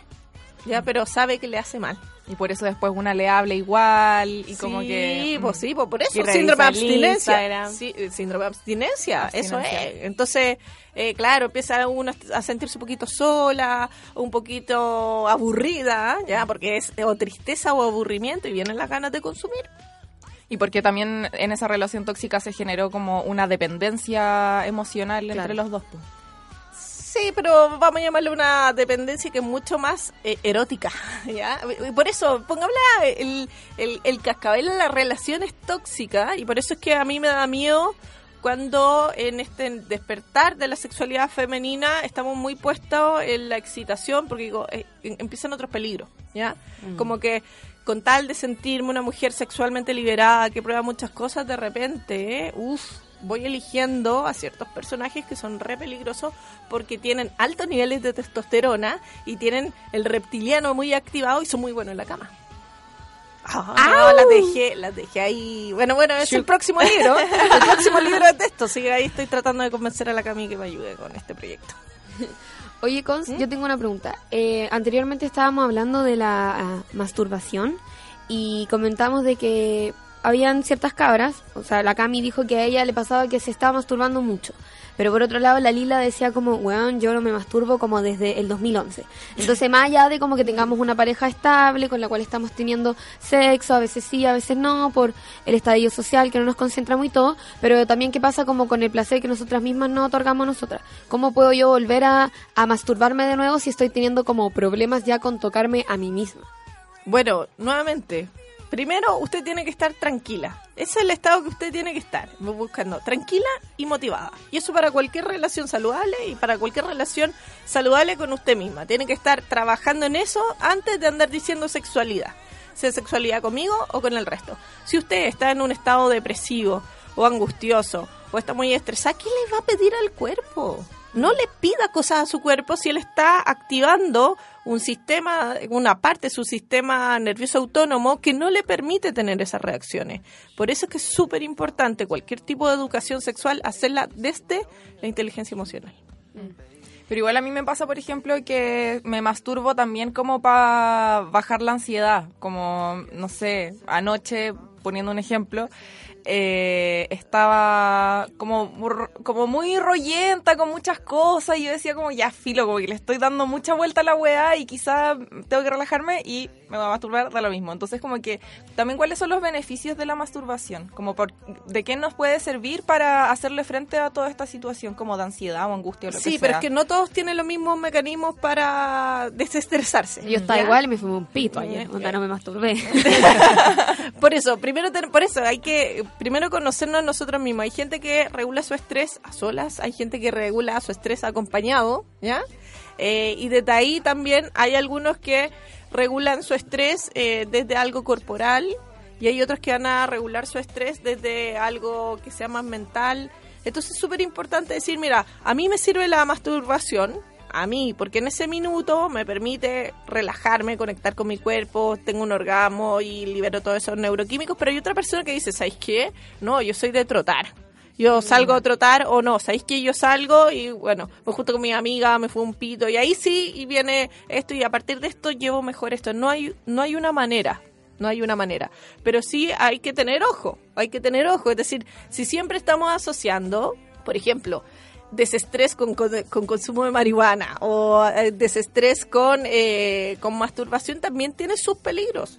Ya, pero sabe que le hace mal. Y por eso después una le habla igual y como sí, que... pues sí, pues por eso. Síndrome de abstinencia. Sí, eh, síndrome de abstinencia, eso es. Entonces, eh, claro, empieza uno a sentirse un poquito sola, un poquito aburrida, ya, porque es o tristeza o aburrimiento y vienen las ganas de consumir. Y porque también en esa relación tóxica se generó como una dependencia emocional entre los dos. pues. Sí, pero vamos a llamarle una dependencia que es mucho más eh, erótica, (laughs) ¿ya? Por eso, pongámosle el, el, el cascabel en las relaciones tóxicas, y por eso es que a mí me da miedo cuando en este despertar de la sexualidad femenina estamos muy puestos en la excitación, porque digo, eh, em- empiezan otros peligros, ¿ya? Como que con tal de sentirme una mujer sexualmente liberada, que prueba muchas cosas, de repente, eh, uff, voy eligiendo a ciertos personajes que son re peligrosos porque tienen altos niveles de testosterona y tienen el reptiliano muy activado y son muy buenos en la cama. Ah, no, las dejé, las dejé ahí. Bueno, bueno, es el próximo libro. (laughs) El próximo libro de texto. Así que ahí estoy tratando de convencer a la Cami que me ayude con este proyecto. (laughs) Oye, Cons, ¿Mm? yo tengo una pregunta. Eh, anteriormente estábamos hablando de la ah, masturbación y comentamos de que habían ciertas cabras, o sea, la Cami dijo que a ella le pasaba que se estaba masturbando mucho. Pero por otro lado, la Lila decía como, weón, yo no me masturbo como desde el 2011. Entonces, más allá de como que tengamos una pareja estable con la cual estamos teniendo sexo, a veces sí, a veces no, por el estadio social que no nos concentra muy todo, pero también qué pasa como con el placer que nosotras mismas no otorgamos nosotras. ¿Cómo puedo yo volver a, a masturbarme de nuevo si estoy teniendo como problemas ya con tocarme a mí misma? Bueno, nuevamente, primero usted tiene que estar tranquila. Ese es el estado que usted tiene que estar buscando, tranquila y motivada. Y eso para cualquier relación saludable y para cualquier relación saludable con usted misma. Tiene que estar trabajando en eso antes de andar diciendo sexualidad. Sea sexualidad conmigo o con el resto. Si usted está en un estado depresivo o angustioso o está muy estresada, ¿qué le va a pedir al cuerpo? No le pida cosas a su cuerpo si él está activando un sistema, una parte de su sistema nervioso autónomo que no le permite tener esas reacciones. Por eso es que es súper importante cualquier tipo de educación sexual hacerla desde la inteligencia emocional. Pero igual a mí me pasa, por ejemplo, que me masturbo también como para bajar la ansiedad. Como, no sé, anoche, poniendo un ejemplo, eh, estaba como, como muy rollenta con muchas cosas y yo decía como, ya filo, como que le estoy dando mucha vuelta a la weá y quizá tengo que relajarme y me voy a masturbar, da lo mismo. Entonces como que también cuáles son los beneficios de la masturbación, como por, de qué nos puede servir para hacerle frente a toda esta situación como de ansiedad o angustia o lo Sí, que sea. pero es que no todos tienen los mismos mecanismos para desestresarse. Yo estaba ¿ya? igual y me fumé un pito ayer, onda no me masturbé. (laughs) Por eso, primero ten- por eso hay que primero conocernos nosotros mismos. Hay gente que regula su estrés a solas, hay gente que regula su estrés acompañado, ¿ya? Eh, y desde ahí también hay algunos que regulan su estrés eh, desde algo corporal y hay otros que van a regular su estrés desde algo que sea más mental. Entonces es súper importante decir, mira, a mí me sirve la masturbación, a mí, porque en ese minuto me permite relajarme, conectar con mi cuerpo, tengo un orgasmo y libero todos esos neuroquímicos, pero hay otra persona que dice, ¿sabéis qué? No, yo soy de trotar. Yo salgo a trotar o no, ¿sabéis que yo salgo y bueno, me junto con mi amiga, me fue un pito y ahí sí y viene esto y a partir de esto llevo mejor esto. No hay no hay una manera, no hay una manera, pero sí hay que tener ojo, hay que tener ojo, es decir, si siempre estamos asociando, por ejemplo, desestrés con, con, con consumo de marihuana o eh, desestrés con, eh, con masturbación también tiene sus peligros.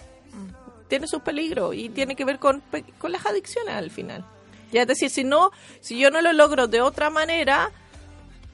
Tiene sus peligros y tiene que ver con, con las adicciones al final. Ya es decir, si no, si yo no lo logro de otra manera,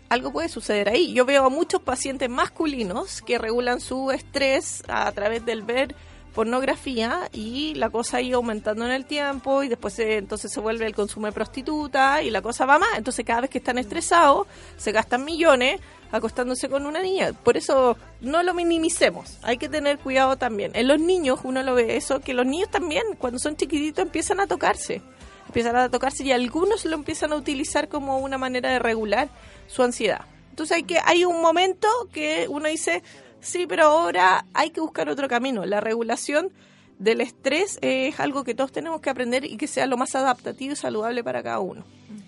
algo puede suceder ahí. Yo veo a muchos pacientes masculinos que regulan su estrés a través del ver pornografía y la cosa ido aumentando en el tiempo y después se- entonces se vuelve el consumo de prostituta y la cosa va más. Entonces cada vez que están estresados se gastan millones acostándose con una niña. Por eso no lo minimicemos. Hay que tener cuidado también. En los niños uno lo ve eso, que los niños también cuando son chiquititos empiezan a tocarse. Empiezan a tocarse y algunos lo empiezan a utilizar como una manera de regular su ansiedad. Entonces hay que hay un momento que uno dice, sí, pero ahora hay que buscar otro camino. La regulación del estrés es algo que todos tenemos que aprender y que sea lo más adaptativo y saludable para cada uno.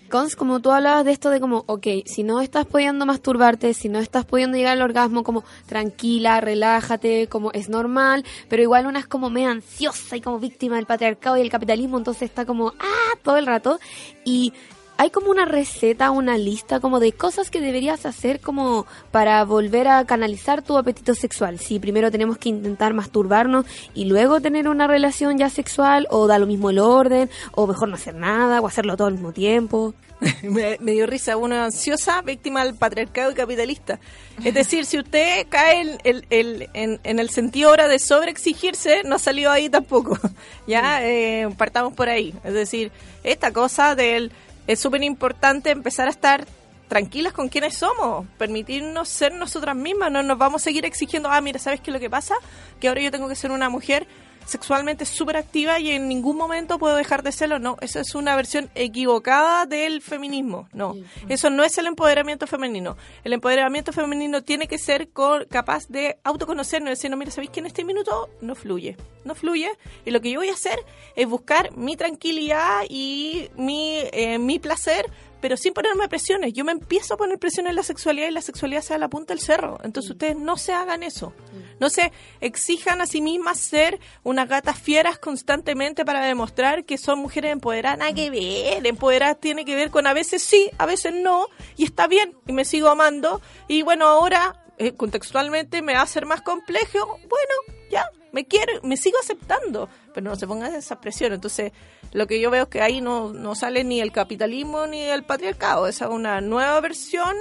Cons, como tú hablabas de esto de como, ok, si no estás pudiendo masturbarte, si no estás pudiendo llegar al orgasmo, como tranquila, relájate, como es normal, pero igual una es como medio ansiosa y como víctima del patriarcado y el capitalismo, entonces está como, ah, todo el rato. Y hay como una receta, una lista como de cosas que deberías hacer como para volver a canalizar tu apetito sexual. Si primero tenemos que intentar masturbarnos y luego tener una relación ya sexual, o da lo mismo el orden, o mejor no hacer nada, o hacerlo todo al mismo tiempo. (laughs) me, me dio risa, una ansiosa víctima del patriarcado y capitalista. Es decir, si usted cae en el, el- en, en el sentido ahora de sobreexigirse, no ha salido ahí tampoco. (laughs) ya, eh, partamos por ahí. Es decir, esta cosa del es súper importante empezar a estar tranquilas con quienes somos, permitirnos ser nosotras mismas, no nos vamos a seguir exigiendo, ah, mira, ¿sabes qué es lo que pasa? Que ahora yo tengo que ser una mujer sexualmente súper activa y en ningún momento puedo dejar de serlo. No, eso es una versión equivocada del feminismo. No, eso no es el empoderamiento femenino. El empoderamiento femenino tiene que ser capaz de autoconocernos, decir, no, mira, ¿sabéis que en este minuto no fluye? No fluye. Y lo que yo voy a hacer es buscar mi tranquilidad y mi, eh, mi placer pero sin ponerme presiones. Yo me empiezo a poner presiones en la sexualidad y la sexualidad se da la punta del cerro. Entonces ustedes no se hagan eso. No se exijan a sí mismas ser unas gatas fieras constantemente para demostrar que son mujeres empoderadas. Nada que ver. Empoderadas tiene que ver con a veces sí, a veces no. Y está bien. Y me sigo amando. Y bueno, ahora eh, contextualmente me va a ser más complejo. Bueno, ya, me quiero, me sigo aceptando. Pero no se pongan esa presión. Entonces, lo que yo veo es que ahí no, no sale ni el capitalismo ni el patriarcado. Esa es una nueva versión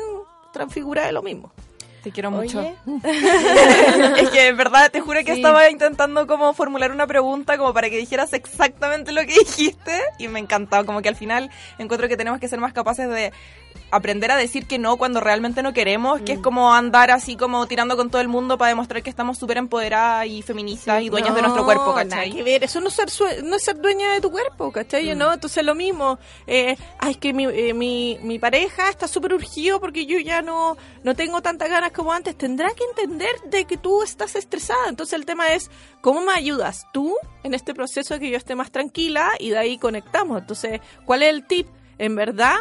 transfigurada de lo mismo. Te quiero mucho. (laughs) (laughs) Es que en verdad te juro que Sí. estaba intentando como formular una pregunta como para que dijeras exactamente lo que dijiste y me encantaba como que al final encuentro que tenemos que ser más capaces de aprender a decir que no cuando realmente no queremos, que es como andar así como tirando con todo el mundo para demostrar que estamos súper empoderadas y feministas y dueñas de nuestro cuerpo, Nada ¿cachai? que ver, eso no es ser, no es ser dueña de tu cuerpo, ¿cachai? ¿No? Entonces lo mismo, eh, ay, es que mi, eh, mi, mi pareja está súper urgido porque yo ya no, no tengo tantas ganas como antes. Tendrá que entender de que tú estás estresada. Entonces el tema es, ¿cómo me ayudas tú en este proceso de que yo esté más tranquila? Y de ahí conectamos. Entonces, ¿cuál es el tip? En verdad,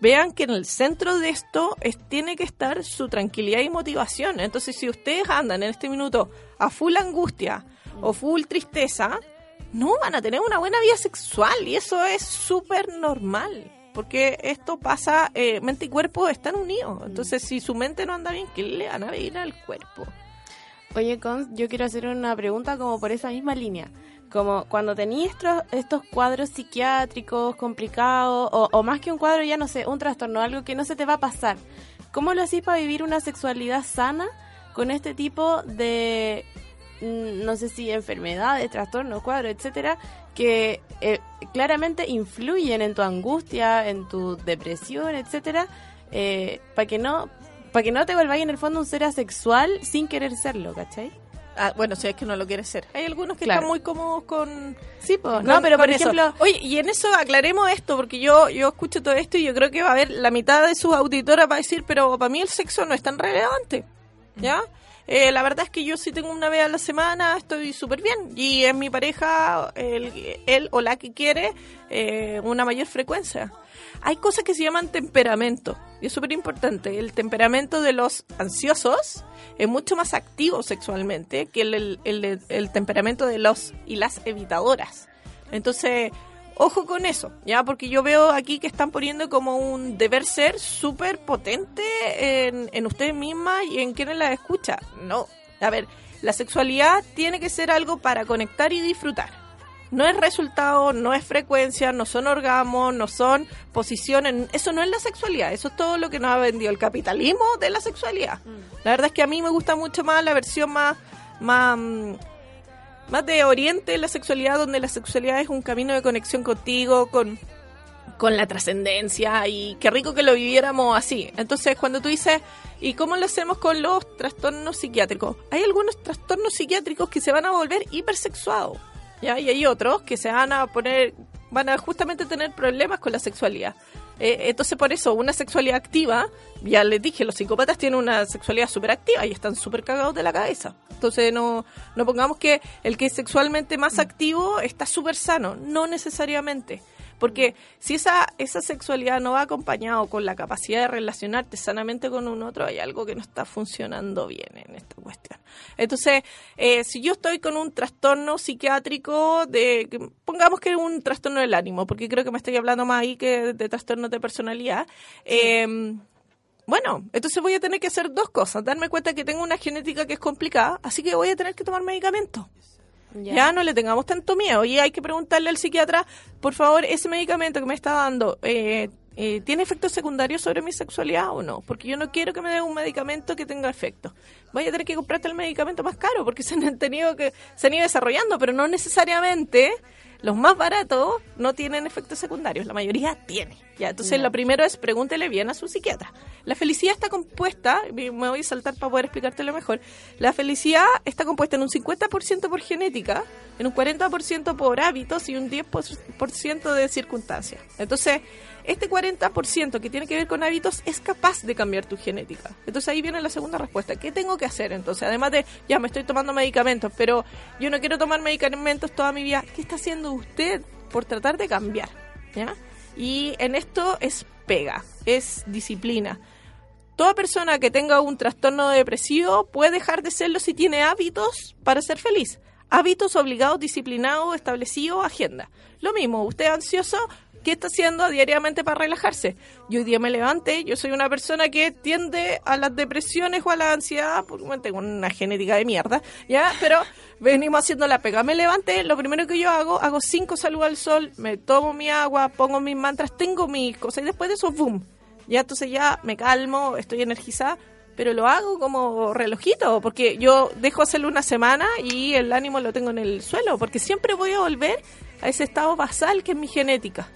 vean que en el centro de esto es, tiene que estar su tranquilidad y motivación. Entonces, si ustedes andan en este minuto a full angustia o full tristeza, no van a tener una buena vida sexual y eso es súper normal. Porque esto pasa, eh, mente y cuerpo están unidos. Entonces, si su mente no anda bien, ¿qué le van a venir al cuerpo? Oye, Cons, yo quiero hacer una pregunta como por esa misma línea. Como cuando tenías estos, cuadros psiquiátricos complicados, o, o más que un cuadro, ya no sé, un trastorno, algo que no se te va a pasar. ¿Cómo lo hacís para vivir una sexualidad sana con este tipo de, mm, no sé si enfermedades, trastornos, cuadros, etcétera, que eh, claramente influyen en tu angustia, en tu depresión, etcétera, para que no para que no te volváis en el fondo un ser asexual sin querer serlo, ¿cachai? Ah, bueno, si es que no lo quieres ser. Hay algunos que Claro. están muy cómodos con... Sí, con- no, pero por eso. ejemplo, Oye, y en eso aclaremos esto, porque yo, yo escucho todo esto y yo creo que va a haber la mitad de sus auditoras va a decir, pero para mí el sexo no es tan relevante, ¿ya? Eh, la verdad es que yo sí tengo una vez a la semana, estoy súper bien. Y es mi pareja, él o la que quiere, eh, una mayor frecuencia. Hay cosas que se llaman temperamento, y es súper importante. El temperamento de los ansiosos es mucho más activo sexualmente que el- el- el temperamento de los y las evitadoras. Entonces, ojo con eso, ya, porque yo veo aquí que están poniendo como un deber ser súper potente en, en ustedes mismas y en quienes las escucha. No, a ver, la sexualidad tiene que ser algo para conectar y disfrutar. No es resultado, no es frecuencia, no son orgasmos, no son posiciones. Eso no es la sexualidad. Eso es todo lo que nos ha vendido el capitalismo de la sexualidad. La verdad es que a mí me gusta mucho más la versión más, más, mm, más de Oriente la sexualidad, donde la sexualidad es un camino de conexión contigo, con, con la trascendencia y qué rico que lo viviéramos así. Entonces, cuando tú dices, ¿y cómo lo hacemos con los trastornos psiquiátricos? Hay algunos trastornos psiquiátricos que se van a volver hipersexuados, ¿ya? Y hay otros que se van a poner, van a justamente tener problemas con la sexualidad. Eh, entonces, por eso, una sexualidad activa, ya les dije, los psicópatas tienen una sexualidad súper activa y están súper cagados de la cabeza. Entonces, no, no pongamos que el que es sexualmente más activo está súper sano. No necesariamente. Porque si esa, esa sexualidad no va acompañado con la capacidad de relacionarte sanamente con un otro, hay algo que no está funcionando bien en esta cuestión. Entonces, eh, si yo estoy con un trastorno psiquiátrico de, pongamos que un trastorno del ánimo, porque creo que me estoy hablando más ahí que de trastornos de personalidad, eh, bueno, entonces voy a tener que hacer dos cosas. Darme cuenta que tengo una genética que es complicada, así que voy a tener que tomar medicamentos. Ya. no le tengamos tanto miedo. Y hay que preguntarle al psiquiatra, por favor, ese medicamento que me está dando, eh, eh, ¿tiene efectos secundarios sobre mi sexualidad o no? Porque yo no quiero que me dé un medicamento que tenga efectos. Voy a tener que comprarte el medicamento más caro porque (laughs) se han tenido que se han ido desarrollando, pero no necesariamente los más baratos no tienen efectos secundarios, la mayoría tiene. Ya, entonces Ya. lo primero es pregúntele bien a su psiquiatra. La felicidad está compuesta, me me voy a saltar para poder explicártelo mejor. La felicidad está compuesta en un 50% por genética, en un 40% por hábitos y un 10% de circunstancias. Entonces, este 40% que tiene que ver con hábitos es capaz de cambiar tu genética. Entonces ahí viene la segunda respuesta. ¿Qué tengo que hacer entonces? Además de, ya me estoy tomando medicamentos, pero yo no quiero tomar medicamentos toda mi vida. ¿Qué está haciendo usted por tratar de cambiar? ¿Ya? Y en esto es pega, es disciplina. Toda persona que tenga un trastorno depresivo puede dejar de serlo si tiene hábitos para ser feliz. Hábitos obligados, disciplinados, establecidos, agenda. Lo mismo, usted ansioso, ¿qué está haciendo diariamente para relajarse? Yo hoy día me levanté, yo soy una persona que tiende a las depresiones o a la ansiedad, porque tengo una genética de mierda, ¿ya? Pero venimos haciendo la pega. Me levanté, lo primero que yo hago, hago cinco saludos al sol, me tomo mi agua, pongo mis mantras, tengo mis cosas y después de eso, boom. Ya entonces ya me calmo, estoy energizada, pero lo hago como relojito, porque yo dejo hacerlo una semana y el ánimo lo tengo en el suelo, porque siempre voy a volver a ese estado basal que es mi genética.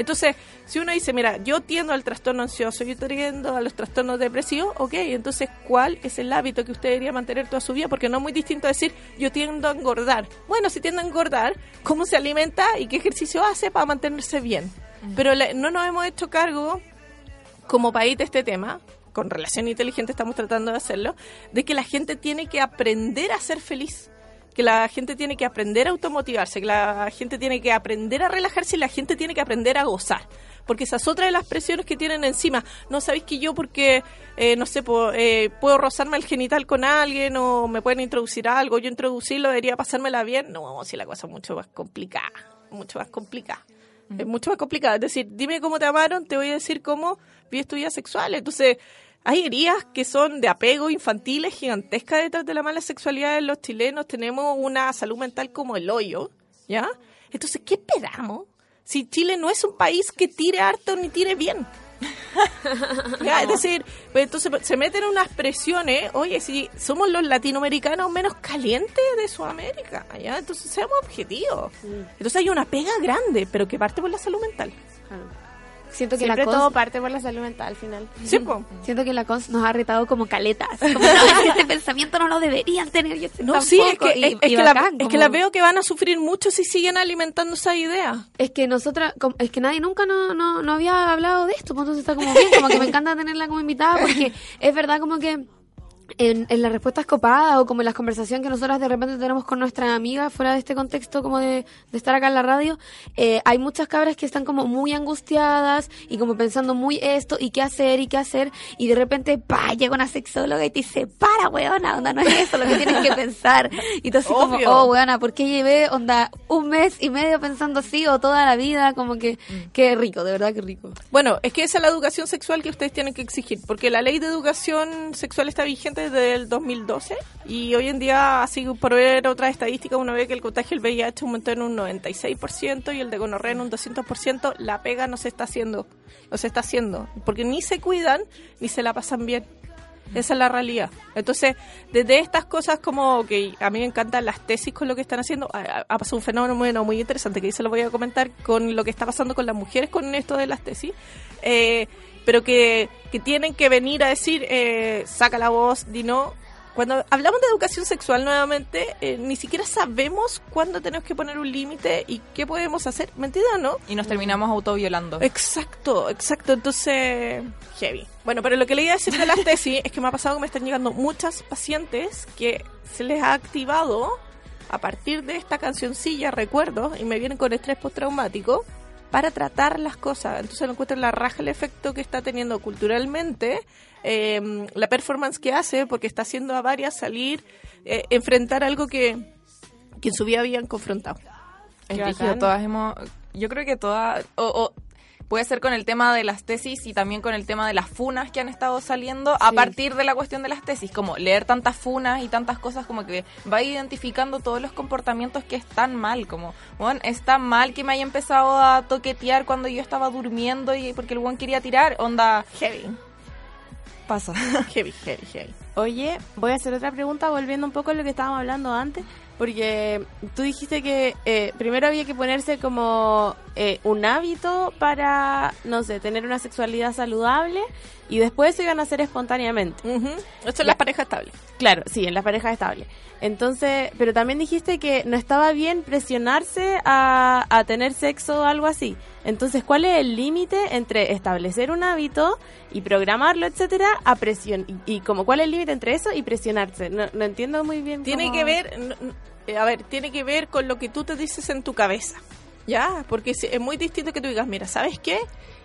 Entonces, si uno dice, mira, yo tiendo al trastorno ansioso, yo tiendo a los trastornos depresivos, ok, entonces, ¿cuál es el hábito que usted debería mantener toda su vida? Porque no es muy distinto a decir, yo tiendo a engordar. Bueno, si tiende a engordar, ¿cómo se alimenta y qué ejercicio hace para mantenerse bien? Pero le- no nos hemos hecho cargo como país de este tema, con relación inteligente estamos tratando de hacerlo, de que la gente tiene que aprender a ser feliz, que la gente tiene que aprender a automotivarse, que la gente tiene que aprender a relajarse y la gente tiene que aprender a gozar. Porque esa es otra de las presiones que tienen encima. No sabéis que yo porque, eh, no sé, po- eh, puedo rozarme el genital con alguien o me pueden introducir algo, yo introducirlo, debería pasármela bien. No, si la cosa es mucho más complicada, mucho más complicada. Es mucho más complicado. Es decir, dime cómo te amaron, te voy a decir cómo vives tu vida sexual. Entonces, hay heridas que son de apego infantiles gigantescas detrás de la mala sexualidad de los chilenos. Tenemos una salud mental como el hoyo, ¿ya? Entonces, ¿qué esperamos? Si Chile no es un país que tire harto ni tire bien. (laughs) Ya, es decir, pues entonces se meten unas presiones, oye, si somos los latinoamericanos menos calientes de Sudamérica, ¿ya? entonces seamos objetivos. Entonces hay una pega grande, pero que parte por la salud mental. Siento que Siempre la todo cons, parte por la salud mental al final. Sí, po. siento que la cons nos ha retado como caletas. Como, no, es (laughs) que este pensamiento no lo deberían tener. Y este No, sí, es tampoco", que, y- es, es y que la, bacán, es que como- la veo que van a sufrir mucho si siguen alimentando esa idea. Es que nosotras, como- es que nadie nunca no, no, no había hablado de esto, pues entonces está como bien, como que me encanta (laughs) tenerla como invitada porque es verdad como que en, en las respuestas copadas o como en las conversaciones que nosotras de repente tenemos con nuestra amiga fuera de este contexto como de, de estar acá en la radio, eh, hay muchas cabras que están como muy angustiadas y como pensando muy esto y qué hacer y qué hacer y de repente, pa, llega una sexóloga y te dice, para, weona, onda, no es eso lo que tienes que pensar. Y tú así como, oh, weona, ¿por qué llevé, onda, un mes y medio pensando así o toda la vida? Como que, qué rico, de verdad que rico. Bueno, es que esa es la educación sexual que ustedes tienen que exigir, porque la ley de educación sexual está vigente del 2012 y hoy en día, así por ver otras estadísticas, uno ve que el contagio del VIH aumentó en un 96% y el de gonorrea en un 200%. La pega no se está haciendo, no se está haciendo, porque ni se cuidan ni se la pasan bien. Esa es la realidad. Entonces, desde estas cosas como que a mí me encantan las tesis con lo que están haciendo, ha, pasado un fenómeno muy, muy interesante que se lo voy a comentar con lo que está pasando con las mujeres con esto de las tesis, eh, pero que, que tienen que venir a decir, eh, saca la voz, di no. Cuando hablamos de educación sexual nuevamente, eh, ni siquiera sabemos cuándo tenemos que poner un límite y qué podemos hacer. ¿Mentira o no? Y nos terminamos autoviolando. Exacto, exacto. Entonces, heavy. Bueno, pero lo que le iba a decir de las tesis es que me ha pasado que me están llegando muchas pacientes que se les ha activado a partir de esta cancioncilla, recuerdo, y me vienen con estrés postraumático para tratar las cosas. Entonces lo encuentro en la raja el efecto que está teniendo culturalmente, eh, la performance que hace, porque está haciendo a varias salir, eh, enfrentar algo que, que en su vida habían confrontado. Es todas hemos, yo creo que todas, o, o puede ser con el tema de las tesis y también con el tema de las funas que han estado saliendo a partir de la cuestión de las tesis, como leer tantas funas y tantas cosas como que va identificando todos los comportamientos que están mal, como, bueno, está mal que me haya empezado a toquetear cuando yo estaba durmiendo y porque el buen quería tirar, onda, Heavy, pasa. (laughs) heavy, heavy, heavy. Oye, voy a hacer otra pregunta volviendo un poco a lo que estábamos hablando antes, porque tú dijiste que eh, primero había que ponerse como eh, un hábito para, no sé, tener una sexualidad saludable y después se iban a hacer espontáneamente. Ujú. Esto es Ya. la pareja estable. Claro, sí, en las parejas estables. Entonces, pero también dijiste que no estaba bien presionarse a, a tener sexo o algo así. Entonces, ¿cuál es el límite entre establecer un hábito y programarlo, etcétera, a presión? Y, y como cuál es el límite entre eso y presionarse? No, no entiendo muy bien. Tiene cómo- que ver, eh, a ver, tiene que ver con lo que tú te dices en tu cabeza, ¿ya? Porque es muy distinto que tú digas, mira, ¿sabes qué?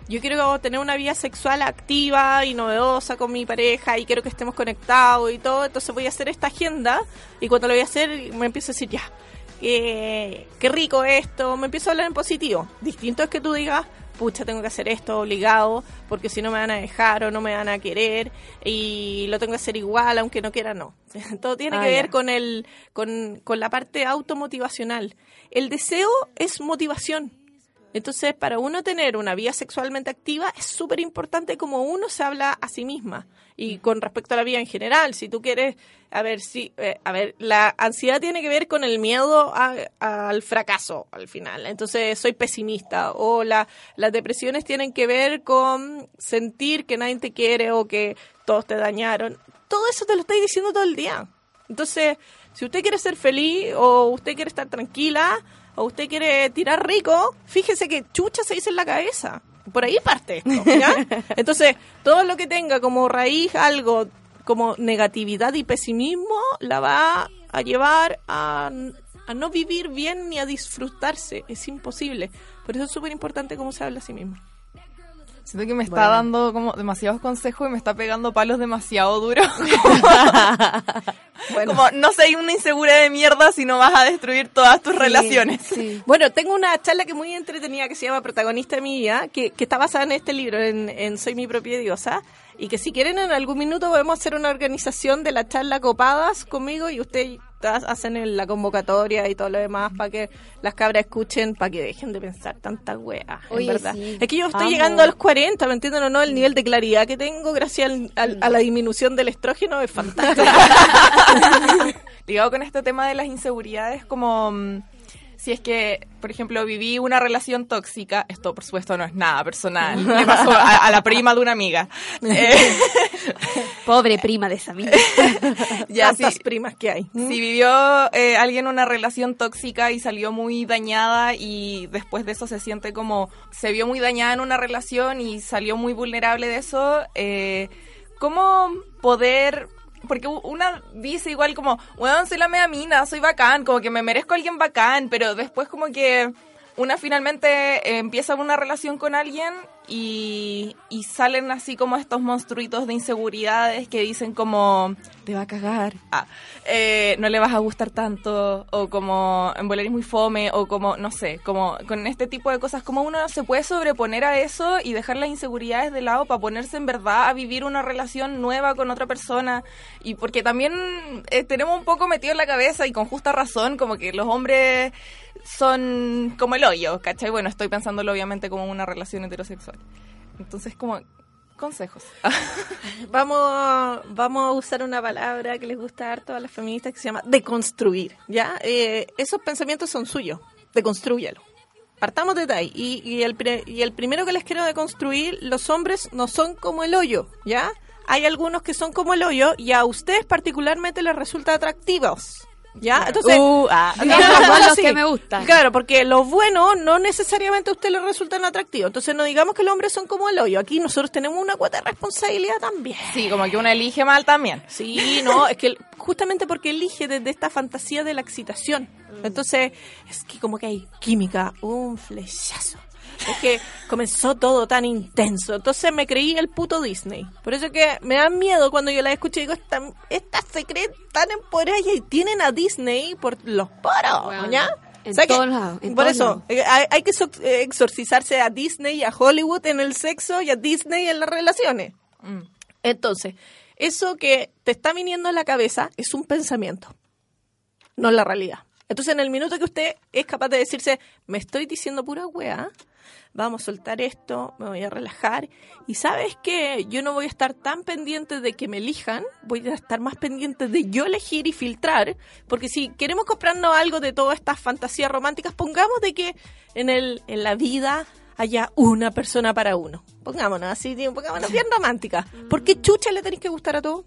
Yo quiero tener una vida sexual activa y novedosa con mi pareja y quiero que estemos conectados y todo, entonces voy a hacer esta agenda y cuando lo voy a hacer me empiezo a decir, ya, qué, qué rico esto, me empiezo a hablar en positivo. Distinto es que tú digas, pucha, tengo que hacer esto obligado, porque si no me van a dejar o no me van a querer, y lo tengo que hacer igual, aunque no quiera, no. (laughs) Todo tiene Ah, que ver con, el, con, con la parte automotivacional. El deseo es motivación. Entonces, para uno tener una vida sexualmente activa, es súper importante como uno se habla a sí misma. Y con respecto a la vida en general, si tú quieres, a ver, si, eh, a ver, la ansiedad tiene que ver con el miedo a- al fracaso al final. Entonces, soy pesimista. O la, las depresiones tienen que ver con sentir que nadie te quiere o que todos te dañaron. Todo eso te lo estoy diciendo todo el día. Entonces, si usted quiere ser feliz o usted quiere estar tranquila o usted quiere tirar rico, fíjese que chucha se dice en la cabeza. Por ahí parte esto, ¿ya? (laughs) Entonces, todo lo que tenga como raíz algo como negatividad y pesimismo la va a llevar a, a no vivir bien ni a disfrutarse. Es imposible. Por eso es súper importante cómo se habla a sí mismo. Siento que me está Bueno. dando como demasiados consejos y me está pegando palos demasiado duros. (laughs) Como no seas una insegura de mierda si no vas a destruir todas tus relaciones. (laughs) Bueno, tengo una charla que es muy entretenida que se llama Protagonista de mi vida, que, que está basada en este libro, en, en Soy mi propia diosa, y que si quieren en algún minuto podemos hacer una organización de la charla copadas conmigo y ustedes hacen el- la convocatoria y todo lo demás para que las cabras escuchen, para que dejen de pensar tanta wea, en verdad. sí. Es que yo estoy Amo. llegando a los 40, ¿me entienden o no? El nivel de claridad que tengo gracias al- al- a la disminución del estrógeno es fantástico. (laughs) Ligado con este tema de las inseguridades, como mm, si es que, por ejemplo, viví una relación tóxica, esto por supuesto no es nada personal, (laughs) le pasó a, a la prima de una amiga. Eh, (laughs) Pobre prima de esa amiga. (laughs) ya, Tantas sí. primas que hay. Si vivió eh, alguien una relación tóxica y salió muy dañada y después de eso se siente como se vio muy dañada en una relación y salió muy vulnerable de eso, eh, ¿cómo poder... Porque una dice igual como, bueno, soy la mea mina, soy bacán, como que me merezco a alguien bacán, pero después como que una finalmente eh, empieza una relación con alguien y, y salen así como estos monstruitos de inseguridades que dicen como te va a cagar, ah, eh, no le vas a gustar tanto, o como en es muy fome, o como, no sé, como con este tipo de cosas, como uno se puede sobreponer a eso y dejar las inseguridades de lado para ponerse en verdad a vivir una relación nueva con otra persona, y porque también eh, tenemos un poco metido en la cabeza y con justa razón, como que los hombres son como el hoyo, ¿cachai? Bueno, estoy pensándolo obviamente como una relación heterosexual. Entonces, como consejos. (laughs) vamos, vamos a usar una palabra que les gusta harto a las feministas que se llama deconstruir, ¿ya? Eh, esos pensamientos son suyos, deconstrúyalo. Partamos de ahí. Y, y, el, y el primero que les quiero deconstruir, los hombres no son como el hoyo, ¿ya? Hay algunos que son como el hoyo y a ustedes particularmente les resulta atractivos. ¿Ya? Entonces, Uh, ah. (laughs) Son los Sí. que me gustan. Claro, porque los buenos no necesariamente a usted le resultan atractivos. Entonces no digamos que los hombres son como el hoyo. Aquí nosotros tenemos una cuota de responsabilidad también. Sí, como que uno elige mal también. Sí, no, es que justamente porque elige desde esta fantasía de la excitación. Entonces, es que como que hay química, un flechazo. Es que comenzó todo tan intenso. Entonces me creí el puto Disney. Por eso que me da miedo cuando yo la escucho y digo, esta, esta se cree tan empoderadas y tienen a Disney por los poros, Bueno, ¿ya? en todos lados, en por eso, eh, hay, hay que eh, exorcizarse a Disney y a Hollywood en el sexo y a Disney en las relaciones. Entonces, eso que te está viniendo a la cabeza es un pensamiento, no la realidad. Entonces, en el minuto que usted es capaz de decirse, me estoy diciendo pura weá, vamos a soltar esto, me voy a relajar, y sabes que yo no voy a estar tan pendiente de que me elijan, voy a estar más pendiente de yo elegir y filtrar, porque si queremos comprarnos algo de todas estas fantasías románticas, pongamos de que en, el, en la vida haya una persona para uno. Pongámonos así, pongámonos bien romántica. ¿Por qué chucha le tenéis que gustar a todos?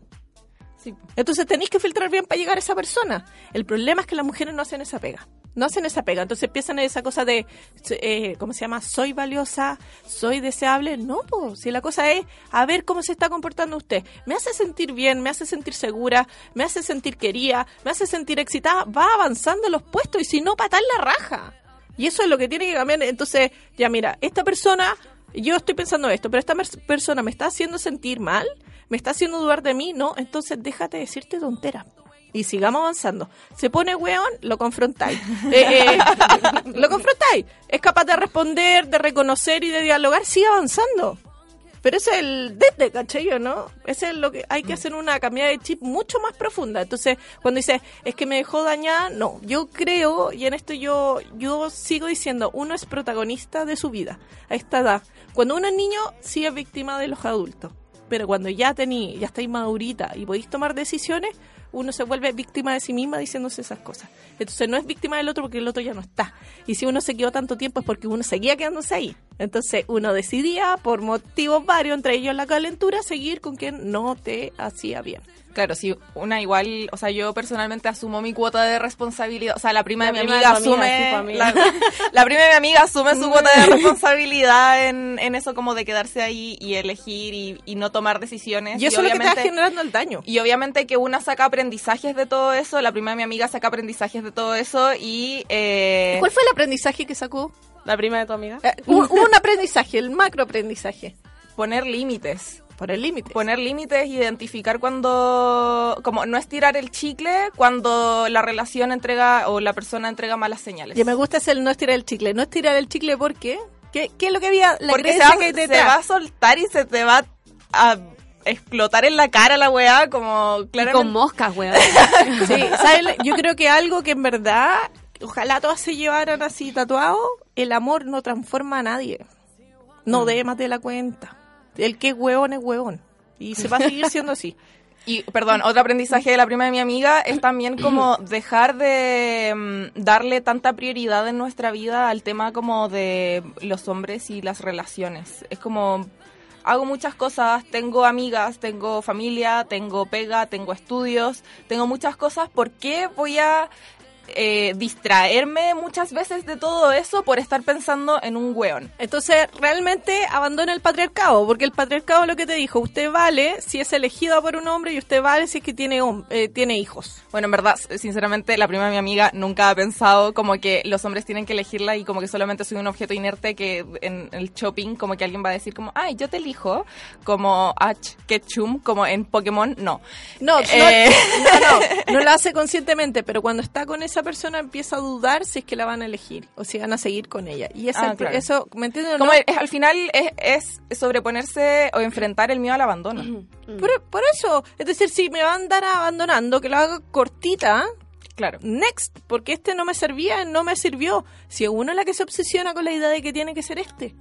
Entonces tenéis que filtrar bien para llegar a esa persona. El problema es que las mujeres no hacen esa pega. No hacen esa pega. Entonces empiezan esa cosa de, eh, ¿cómo se llama? Soy valiosa, soy deseable. No, pues, si la cosa es a ver cómo se está comportando usted. Me hace sentir bien, me hace sentir segura, me hace sentir querida, me hace sentir excitada. Va avanzando en los puestos y si no, patar la raja. Y eso es lo que tiene que cambiar. Entonces, ya mira, esta persona, yo estoy pensando esto, pero esta persona me está haciendo sentir mal, me está haciendo dudar de mí, no, entonces déjate decirte tontera. Y sigamos avanzando. Se pone weón, lo confrontáis. (laughs) Eh, eh, lo confrontáis. Es capaz de responder, de reconocer y de dialogar, sigue avanzando. Pero ese es el desde, ¿cachai? ¿no? Ese es lo que hay que hacer una cambiada de chip mucho más profunda. Entonces, cuando dice, es que me dejó dañada, no. Yo creo, y en esto yo, yo sigo diciendo, uno es protagonista de su vida a esta edad. Cuando uno es niño, sí es víctima de los adultos. Pero cuando ya tení, ya estáis madurita y podéis tomar decisiones, uno se vuelve víctima de sí misma diciéndose esas cosas. Entonces no es víctima del otro porque el otro ya no está. Y si uno se quedó tanto tiempo es porque uno seguía quedándose ahí. Entonces uno decidía, por motivos varios, entre ellos la calentura, seguir con quien no te hacía bien. Claro, sí, una igual, o sea, yo personalmente asumo mi cuota de responsabilidad, o sea, la prima La de mi prima de amiga asume, amiga. la, (laughs) la prima de mi amiga asume su cuota de responsabilidad en, en eso como de quedarse ahí y elegir y, y no tomar decisiones. Y eso es lo que obviamente- generando el daño. Y obviamente que una saca aprendizajes de todo eso, la prima de mi amiga saca aprendizajes de todo eso y... Eh, ¿Cuál fue el aprendizaje que sacó? La prima de tu amiga. Eh, un, un aprendizaje, el macro aprendizaje. Poner límites. Por el límite. Poner límites, identificar cuando... Como no estirar el chicle cuando la relación entrega o la persona entrega malas señales. Y me gusta ese el no estirar el chicle. No estirar el chicle, ¿por qué? ¿Qué, es lo que había? La Porque se va, que se detrás. va a soltar y se te va a explotar en la cara la weá como Y claramente... con moscas, weón. (laughs) Sí, ¿sabes? Yo creo que algo que en verdad, ojalá todas se llevaran así tatuado, el amor no transforma a nadie. No dé más de la cuenta. El que es hueón es hueón. Y se va a seguir (laughs) siendo así. Y, perdón, otro aprendizaje de la prima de mi amiga es también como dejar de mm, darle tanta prioridad en nuestra vida al tema como de los hombres y las relaciones. Es como, hago muchas cosas, tengo amigas, tengo familia, tengo pega, tengo estudios, tengo muchas cosas. ¿Por qué voy a eh, distraerme muchas veces de todo eso por estar pensando en un weón. Entonces, realmente abandona el patriarcado, porque el patriarcado lo que te dijo, usted vale si es elegido por un hombre y usted vale si es que tiene, eh, tiene hijos. Bueno, en verdad, sinceramente, la prima de mi amiga nunca ha pensado como que los hombres tienen que elegirla y como que solamente soy un objeto inerte que en el shopping como que alguien va a decir como, ay, yo te elijo, como Ash Ketchum, como en Pokémon, no. No, Eh, no, no, no, no lo hace conscientemente, pero cuando está con esa persona empieza a dudar si es que la van a elegir o si van a seguir con ella. Y ese Ah, el- claro. eso, ¿me entiendes? Como no? es- al final es, es sobreponerse o enfrentar el miedo al abandono. Por, por eso, es decir, si me va a andar abandonando, que lo haga cortita. Claro. Next, porque este no me servía, no me sirvió. Si es uno la que se obsesiona con la idea de que tiene que ser este.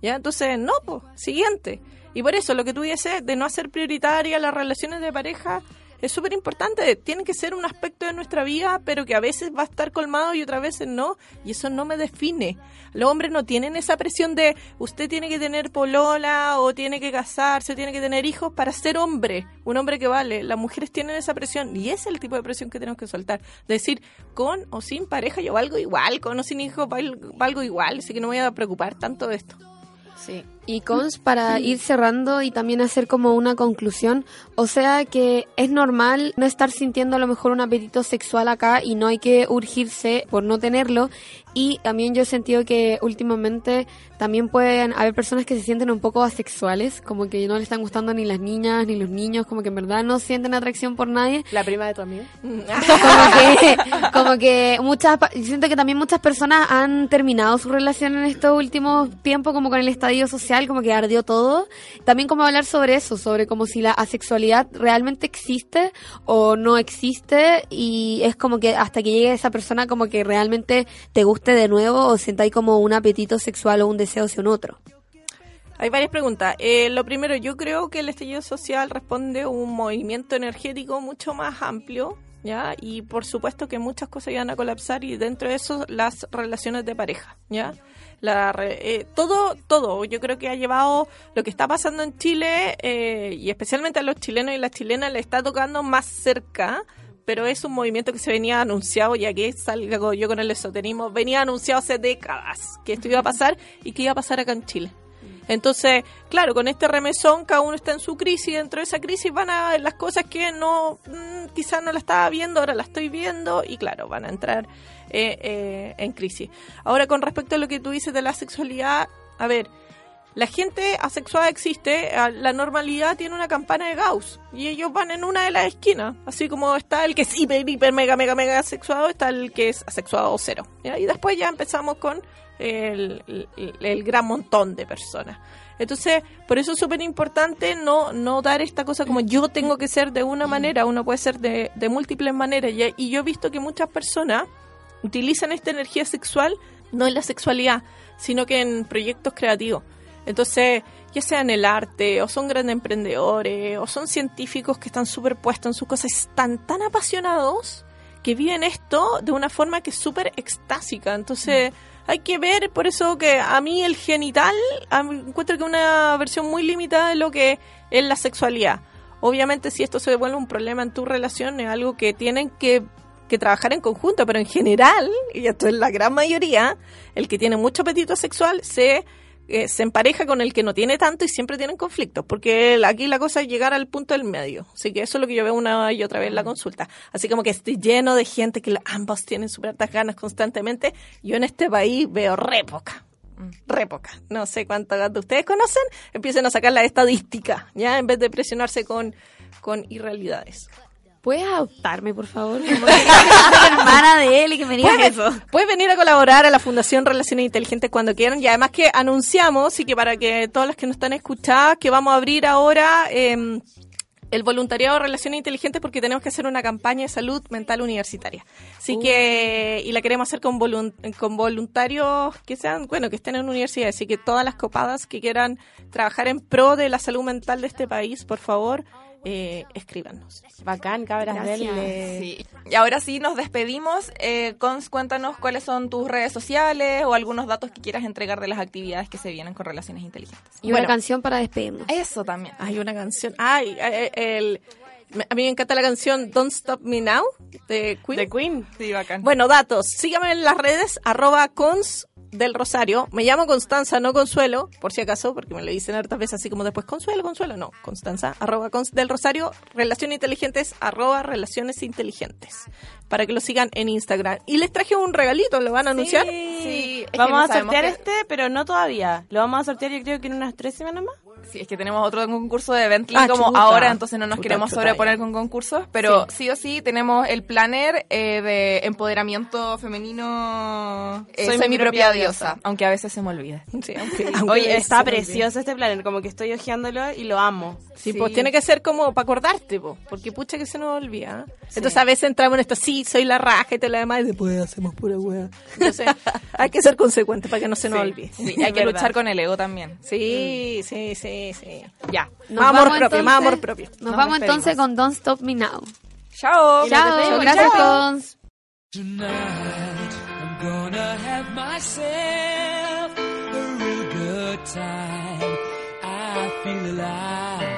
¿Ya? Entonces, no, pues, siguiente. Y por eso, lo que tú dices de no hacer prioritaria las relaciones de pareja es súper importante. Tiene que ser un aspecto de nuestra vida, pero que a veces va a estar colmado y otras veces no. Y eso no me define. Los hombres no tienen esa presión de usted tiene que tener polola o tiene que casarse o tiene que tener hijos para ser hombre, un hombre que vale. Las mujeres tienen esa presión y ese es el tipo de presión que tenemos que soltar. Decir, con o sin pareja yo valgo igual, con o sin hijos val- valgo igual, así que no me voy a preocupar tanto de esto. Sí. Y Cons, para ir cerrando y también hacer como una conclusión, o sea que es normal no estar sintiendo a lo mejor un apetito sexual acá y no hay que urgirse por no tenerlo. Y también yo he sentido que últimamente también pueden haber personas que se sienten un poco asexuales, como que no le están gustando ni las niñas ni los niños, como que en verdad no sienten atracción por nadie. La prima de tu amigo. como que, como que muchas, siento que también muchas personas han terminado su relación en estos últimos tiempos, como con el estadio social, como que ardió todo. También como hablar sobre eso, sobre como si la asexualidad realmente existe o no existe y es como que hasta que llegue esa persona como que realmente te guste de nuevo o sientáis como un apetito sexual o un deseo hacia un otro. Hay varias preguntas. Eh, lo primero, yo creo que el estallido social responde a un movimiento energético mucho más amplio, ¿ya? Y por supuesto que muchas cosas iban a colapsar y dentro de eso las relaciones de pareja, ¿ya? La eh, todo, todo, yo creo que ha llevado lo que está pasando en Chile eh, y especialmente a los chilenos y las chilenas le está tocando más cerca, pero es un movimiento que se venía anunciado, ya que salgo yo con el esoterismo, venía anunciado hace décadas que esto iba a pasar y que iba a pasar acá en Chile. Entonces, claro, con este remesón cada uno está en su crisis, dentro de esa crisis van a ver las cosas que no, mm, quizás no la estaba viendo, ahora la estoy viendo y claro, van a entrar eh, eh, en crisis. Ahora, con respecto a lo que tú dices de la sexualidad, a ver, la gente asexuada existe, la normalidad tiene una campana de Gauss y ellos van en una de las esquinas, así como está el que es hiper, hiper, mega, mega, mega asexuado, está el que es asexuado cero. Y después ya empezamos con el, gran montón de personas. Entonces, por eso es súper importante no, no dar esta cosa como yo tengo que ser de una manera, uno puede ser de, múltiples maneras. Y, y yo he visto que muchas personas utilizan esta energía sexual no en la sexualidad, sino que en proyectos creativos. Entonces, ya sea en el arte, o son grandes emprendedores, o son científicos que están súper puestos en sus cosas, están tan apasionados que viven esto de una forma que es súper extásica. Entonces, hay que ver, por eso que a mí el genital, a encuentro que una versión muy limitada de lo que es la sexualidad. Obviamente, si esto se vuelve un problema en tu relación, es algo que tienen que, que trabajar en conjunto, pero en general, y esto es la gran mayoría, el que tiene mucho apetito sexual se eh, se empareja con el que no tiene tanto y siempre tienen conflictos, porque aquí la cosa es llegar al punto del medio. Así que eso es lo que yo veo una y otra vez en la consulta. Así como que estoy lleno de gente que ambos tienen súper altas ganas constantemente. Yo en este país veo re poca. Re poca. No sé cuántas ganas ustedes conocen. Empiecen a sacar la estadística, ¿ya? En vez de presionarse con, con irrealidades. ¿Puedes adoptarme, por favor? (laughs) Soy hermana de él y que me digas Puedes, eso. puedes venir a colaborar a la Fundación Relaciones Inteligentes cuando quieran y además que anunciamos y que para que todas las que nos están escuchadas que vamos a abrir ahora eh, el voluntariado de Relaciones Inteligentes porque tenemos que hacer una campaña de salud mental universitaria. Así Uh. que, y la queremos hacer con, volun- con voluntarios que sean, bueno, que estén en universidad. Así que todas las copadas que quieran trabajar en pro de la salud mental de este país, por favor, eh, escríbanos. Bacán, cabras Gracias. Sí. Y ahora sí, nos despedimos. Eh, Cons, cuéntanos cuáles son tus redes sociales o algunos datos que quieras entregar de las actividades que se vienen con relaciones inteligentes. Y una canción para despedirnos. Eso también. Hay una canción. Ay, eh, el, Me- A mí me encanta la canción Don't Stop Me Now de Queen. De Queen. Sí, bacán. Bueno, datos. Síganme en las redes, arroba cons del Rosario. Me llamo Constanza, no Consuelo, por si acaso, porque me lo dicen hartas veces así como después, Consuelo, Consuelo. No, Constanza, arroba cons del Rosario. Relaciones inteligentes, arroba relaciones inteligentes. Para que lo sigan en Instagram. Y les traje un regalito, ¿lo van a anunciar? Sí, Vamos no a sortear este, pero no todavía. Lo vamos a sortear yo creo que en unas tres semanas más. Sí, es que tenemos otro concurso de Bentley Ah, como chuta. ahora, entonces no nos Chuta, queremos chuta, sobreponer ya. con concursos, pero sí. o sí tenemos el planner eh, de empoderamiento femenino. eh, soy, mi propia diosa, aunque a veces se me olvida. Sí, aunque- aunque Oye, está precioso este planner, como que estoy hojeándolo y lo amo. Sí, pues tiene que ser como para acordarte, po, porque pucha que se nos olvida. Entonces a veces entramos en esto, sí, soy la raja y todo lo demás, y después hacemos pura wea. Entonces (laughs) hay que ser consecuentes para que no se nos Sí, olvide. sí, (laughs) hay que luchar con el ego también. Sí, sí, sí, sí. Ya. Nos Más amor propio, más entonces- amor propio. Nos, Nos vamos despedimos. entonces con Don't Stop Me Now. Chao. Chao, gracias Cons. Tonight, I'm gonna have myself a real good time. I feel alive.